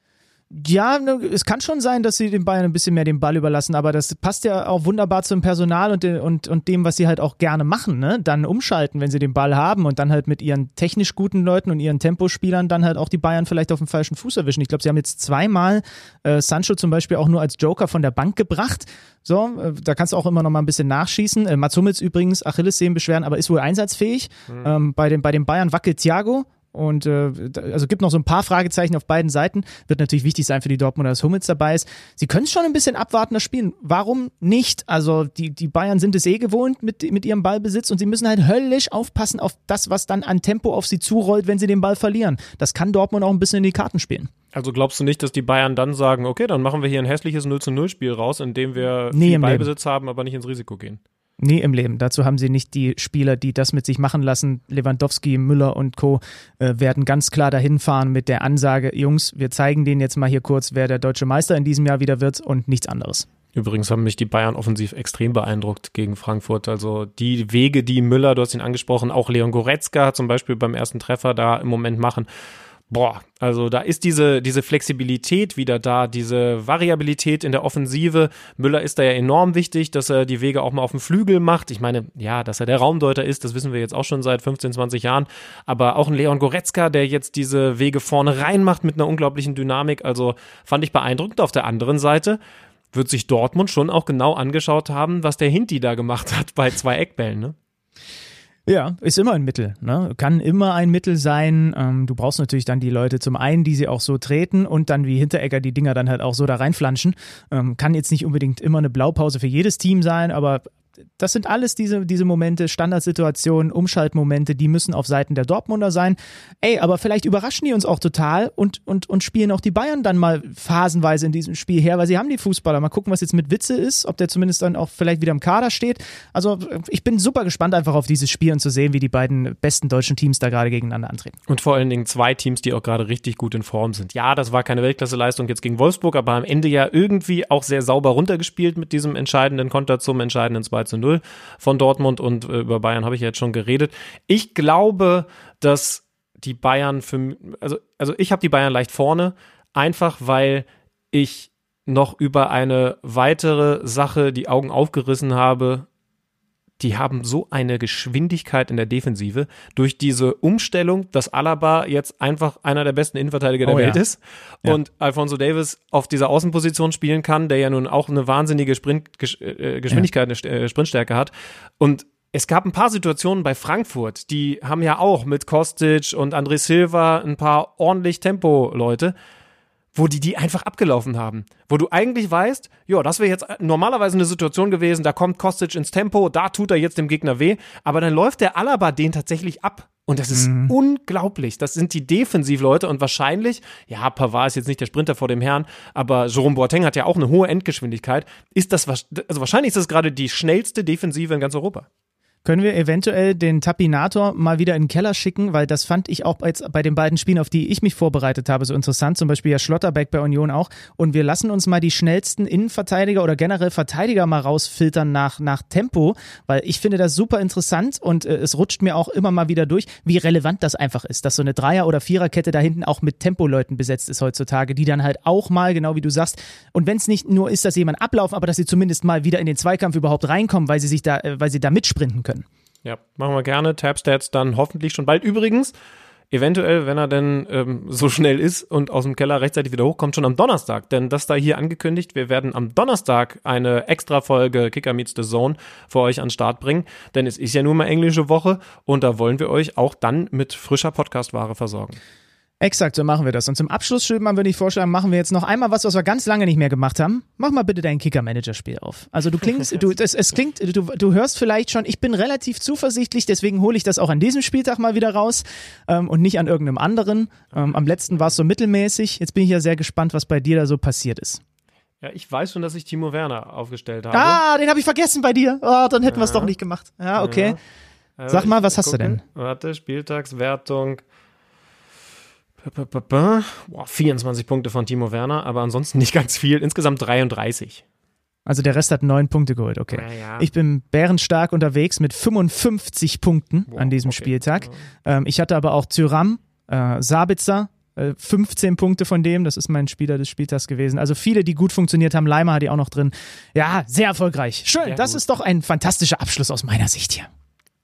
Ja, ne, es kann schon sein, dass sie den Bayern ein bisschen mehr den Ball überlassen, aber das passt ja auch wunderbar zum Personal und, de- und, und dem, was sie halt auch gerne machen, ne? Dann umschalten, wenn sie den Ball haben und dann halt mit ihren technisch guten Leuten und ihren Tempospielern dann halt auch die Bayern vielleicht auf dem falschen Fuß erwischen. Ich glaube, sie haben jetzt zweimal äh, Sancho zum Beispiel auch nur als Joker von der Bank gebracht. So, äh, da kannst du auch immer noch mal ein bisschen nachschießen. Äh, Mats Hummels übrigens, Achillessehnenbeschwerden, aber ist wohl einsatzfähig. Ähm, bei, den, bei den Bayern wackelt Thiago. Und äh, also gibt noch so ein paar Fragezeichen auf beiden Seiten. Wird natürlich wichtig sein für die Dortmunder, dass Hummels dabei ist. Sie können schon ein bisschen abwartender spielen. Warum nicht? Also die, die Bayern sind es eh gewohnt mit, mit ihrem Ballbesitz und sie müssen halt höllisch aufpassen auf das, was dann an Tempo auf sie zurollt, wenn sie den Ball verlieren. Das kann Dortmund auch ein bisschen in die Karten spielen. Also glaubst du nicht, dass die Bayern dann sagen, okay, dann machen wir hier ein hässliches 0 zu 0 Spiel raus, in dem wir Nee, viel Ballbesitz haben, aber nicht ins Risiko gehen? Nie im Leben. Dazu haben sie nicht die Spieler, die das mit sich machen lassen. Lewandowski, Müller und Co. Äh, werden ganz klar dahin fahren mit der Ansage, Jungs, wir zeigen denen jetzt mal hier kurz, wer der deutsche Meister in diesem Jahr wieder wird und nichts anderes. Übrigens haben mich die Bayern offensiv extrem beeindruckt gegen Frankfurt. Also die Wege, die Müller, du hast ihn angesprochen, auch Leon Goretzka zum Beispiel beim ersten Treffer da im Moment machen. Boah, also da ist diese, diese Flexibilität wieder da, diese Variabilität in der Offensive. Müller ist da ja enorm wichtig, dass er die Wege auch mal auf dem Flügel macht. Ich meine, ja, dass er der Raumdeuter ist, das wissen wir jetzt auch schon seit 15, 20 Jahren. Aber auch ein Leon Goretzka, der jetzt diese Wege vorne rein macht mit einer unglaublichen Dynamik. Also fand ich beeindruckend. Auf der anderen Seite wird sich Dortmund schon auch genau angeschaut haben, was der Hinti da gemacht hat bei zwei Eckbällen, ne? Ja, ist immer ein Mittel. Ne? Kann immer ein Mittel sein. Ähm, du brauchst natürlich dann die Leute zum einen, die sie auch so treten und dann wie Hinteregger die Dinger dann halt auch so da reinflanschen. Ähm, kann jetzt nicht unbedingt immer eine Blaupause für jedes Team sein, aber das sind alles diese, diese Momente, Standardsituationen, Umschaltmomente, die müssen auf Seiten der Dortmunder sein. Ey, aber vielleicht überraschen die uns auch total und, und, und spielen auch die Bayern dann mal phasenweise in diesem Spiel her, weil sie haben die Fußballer. Mal gucken, was jetzt mit Witze ist, ob der zumindest dann auch vielleicht wieder im Kader steht. Also ich bin super gespannt einfach auf dieses Spiel und zu sehen, wie die beiden besten deutschen Teams da gerade gegeneinander antreten. Und vor allen Dingen zwei Teams, die auch gerade richtig gut in Form sind. Ja, das war keine Weltklasseleistung jetzt gegen Wolfsburg, aber am Ende ja irgendwie auch sehr sauber runtergespielt mit diesem entscheidenden Konter zum entscheidenden 2 zu 0 von Dortmund und äh, über Bayern habe ich jetzt schon geredet. Ich glaube, dass die Bayern für also also ich habe die Bayern leicht vorne, einfach weil ich noch über eine weitere Sache die Augen aufgerissen habe, die haben so eine Geschwindigkeit in der Defensive durch diese Umstellung, dass Alaba jetzt einfach einer der besten Innenverteidiger der Oh Welt ja. ist Ja. und Alfonso Davis auf dieser Außenposition spielen kann, der ja nun auch eine wahnsinnige Sprint, Gesch äh, Geschwindigkeit, eine St- äh, Sprintstärke hat. Und es gab ein paar Situationen bei Frankfurt, die haben ja auch mit Kostic und André Silva ein paar ordentlich Tempo-Leute wo die die einfach abgelaufen haben. Wo du eigentlich weißt, ja, das wäre jetzt normalerweise eine Situation gewesen, da kommt Kostic ins Tempo, da tut er jetzt dem Gegner weh, aber dann läuft der Alaba den tatsächlich ab. Und das ist unglaublich. Das sind die Defensivleute und wahrscheinlich, ja, Pavard ist jetzt nicht der Sprinter vor dem Herrn, aber Jerome Boateng hat ja auch eine hohe Endgeschwindigkeit. Ist das, also wahrscheinlich ist das gerade die schnellste Defensive in ganz Europa. Können wir eventuell den Tapinator mal wieder in den Keller schicken, weil das fand ich auch jetzt bei den beiden Spielen, auf die ich mich vorbereitet habe, so interessant. Zum Beispiel ja Schlotterbeck bei Union auch. Und wir lassen uns mal die schnellsten Innenverteidiger oder generell Verteidiger mal rausfiltern nach, nach Tempo, weil ich finde das super interessant und äh, es rutscht mir auch immer mal wieder durch, wie relevant das einfach ist, dass so eine Dreier- oder Viererkette da hinten auch mit Tempoleuten besetzt ist heutzutage, die dann halt auch mal, genau wie du sagst, und wenn es nicht nur ist, dass jemand ablaufen, aber dass sie zumindest mal wieder in den Zweikampf überhaupt reinkommen, weil sie sich da, äh, weil sie da mitsprinten können. Ja, machen wir gerne. Tabstats dann hoffentlich schon bald. Übrigens, eventuell, wenn er denn ähm, so schnell ist und aus dem Keller rechtzeitig wieder hochkommt, schon am Donnerstag. Denn das da hier angekündigt, wir werden am Donnerstag eine extra Folge Kicker Meets the Zone für euch an den Start bringen. Denn es ist ja nun mal englische Woche und da wollen wir euch auch dann mit frischer Podcastware versorgen. Exakt, so machen wir das. Und zum Abschluss, Schöpmann, würde ich vorschlagen, machen wir jetzt noch einmal was, was wir ganz lange nicht mehr gemacht haben. Mach mal bitte dein Kicker-Manager-Spiel auf. Also du klingst, du, das, es klingt, du, du hörst vielleicht schon, ich bin relativ zuversichtlich, deswegen hole ich das auch an diesem Spieltag mal wieder raus ähm, und nicht an irgendeinem anderen. Ähm, am letzten war es so mittelmäßig. Jetzt bin ich ja sehr gespannt, was bei dir da so passiert ist. Ja, ich weiß schon, dass ich Timo Werner aufgestellt habe. Ah, den habe ich vergessen bei dir. Oh, dann hätten wir es doch nicht gemacht. Ja, okay. Ja. Sag mal, was hast du gucke. denn? Warte, Spieltagswertung. P- p- p- p- Boah, 24 Punkte von Timo Werner, aber ansonsten nicht ganz viel. Insgesamt 33. Also der Rest hat neun Punkte geholt, okay. Ja, ja. Ich bin bärenstark unterwegs mit 55 Punkten Wow, an diesem okay. Spieltag. Ähm, ich hatte aber auch Tyram, äh, Sabitzer, äh, 15 Punkte von dem, das ist mein Spieler des Spieltags gewesen. Also viele, die gut funktioniert haben. Leimer hat die auch noch drin. Ja, sehr erfolgreich. Schön, Sehr das gut. ist doch ein fantastischer Abschluss aus meiner Sicht hier.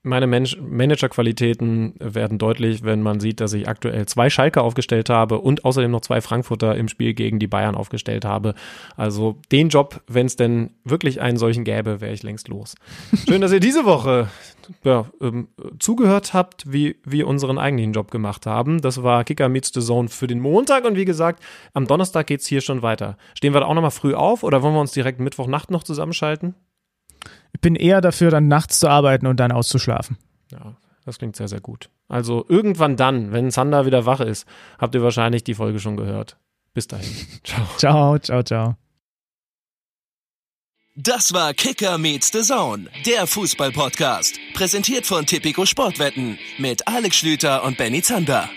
Meine Mensch- Managerqualitäten werden deutlich, wenn man sieht, dass ich aktuell zwei Schalke aufgestellt habe und außerdem noch zwei Frankfurter im Spiel gegen die Bayern aufgestellt habe. Also den Job, wenn es denn wirklich einen solchen gäbe, wäre ich längst los. Schön, dass ihr diese Woche ja, ähm, zugehört habt, wie wir unseren eigentlichen Job gemacht haben. Das war Kicker Meets the Zone für den Montag und wie gesagt, am Donnerstag geht's hier schon weiter. Stehen wir da auch nochmal früh auf oder wollen wir uns direkt Mittwochnacht noch zusammenschalten? Ich bin eher dafür, dann nachts zu arbeiten und dann auszuschlafen. Ja, das klingt sehr, sehr gut. Also irgendwann dann, wenn Sander wieder wach ist, habt ihr wahrscheinlich die Folge schon gehört. Bis dahin. Ciao. Ciao, ciao, ciao. Das war Kicker meets the Zone, der Fußball-Podcast. Präsentiert von Tipico Sportwetten mit Alex Schlüter und Benny Zander.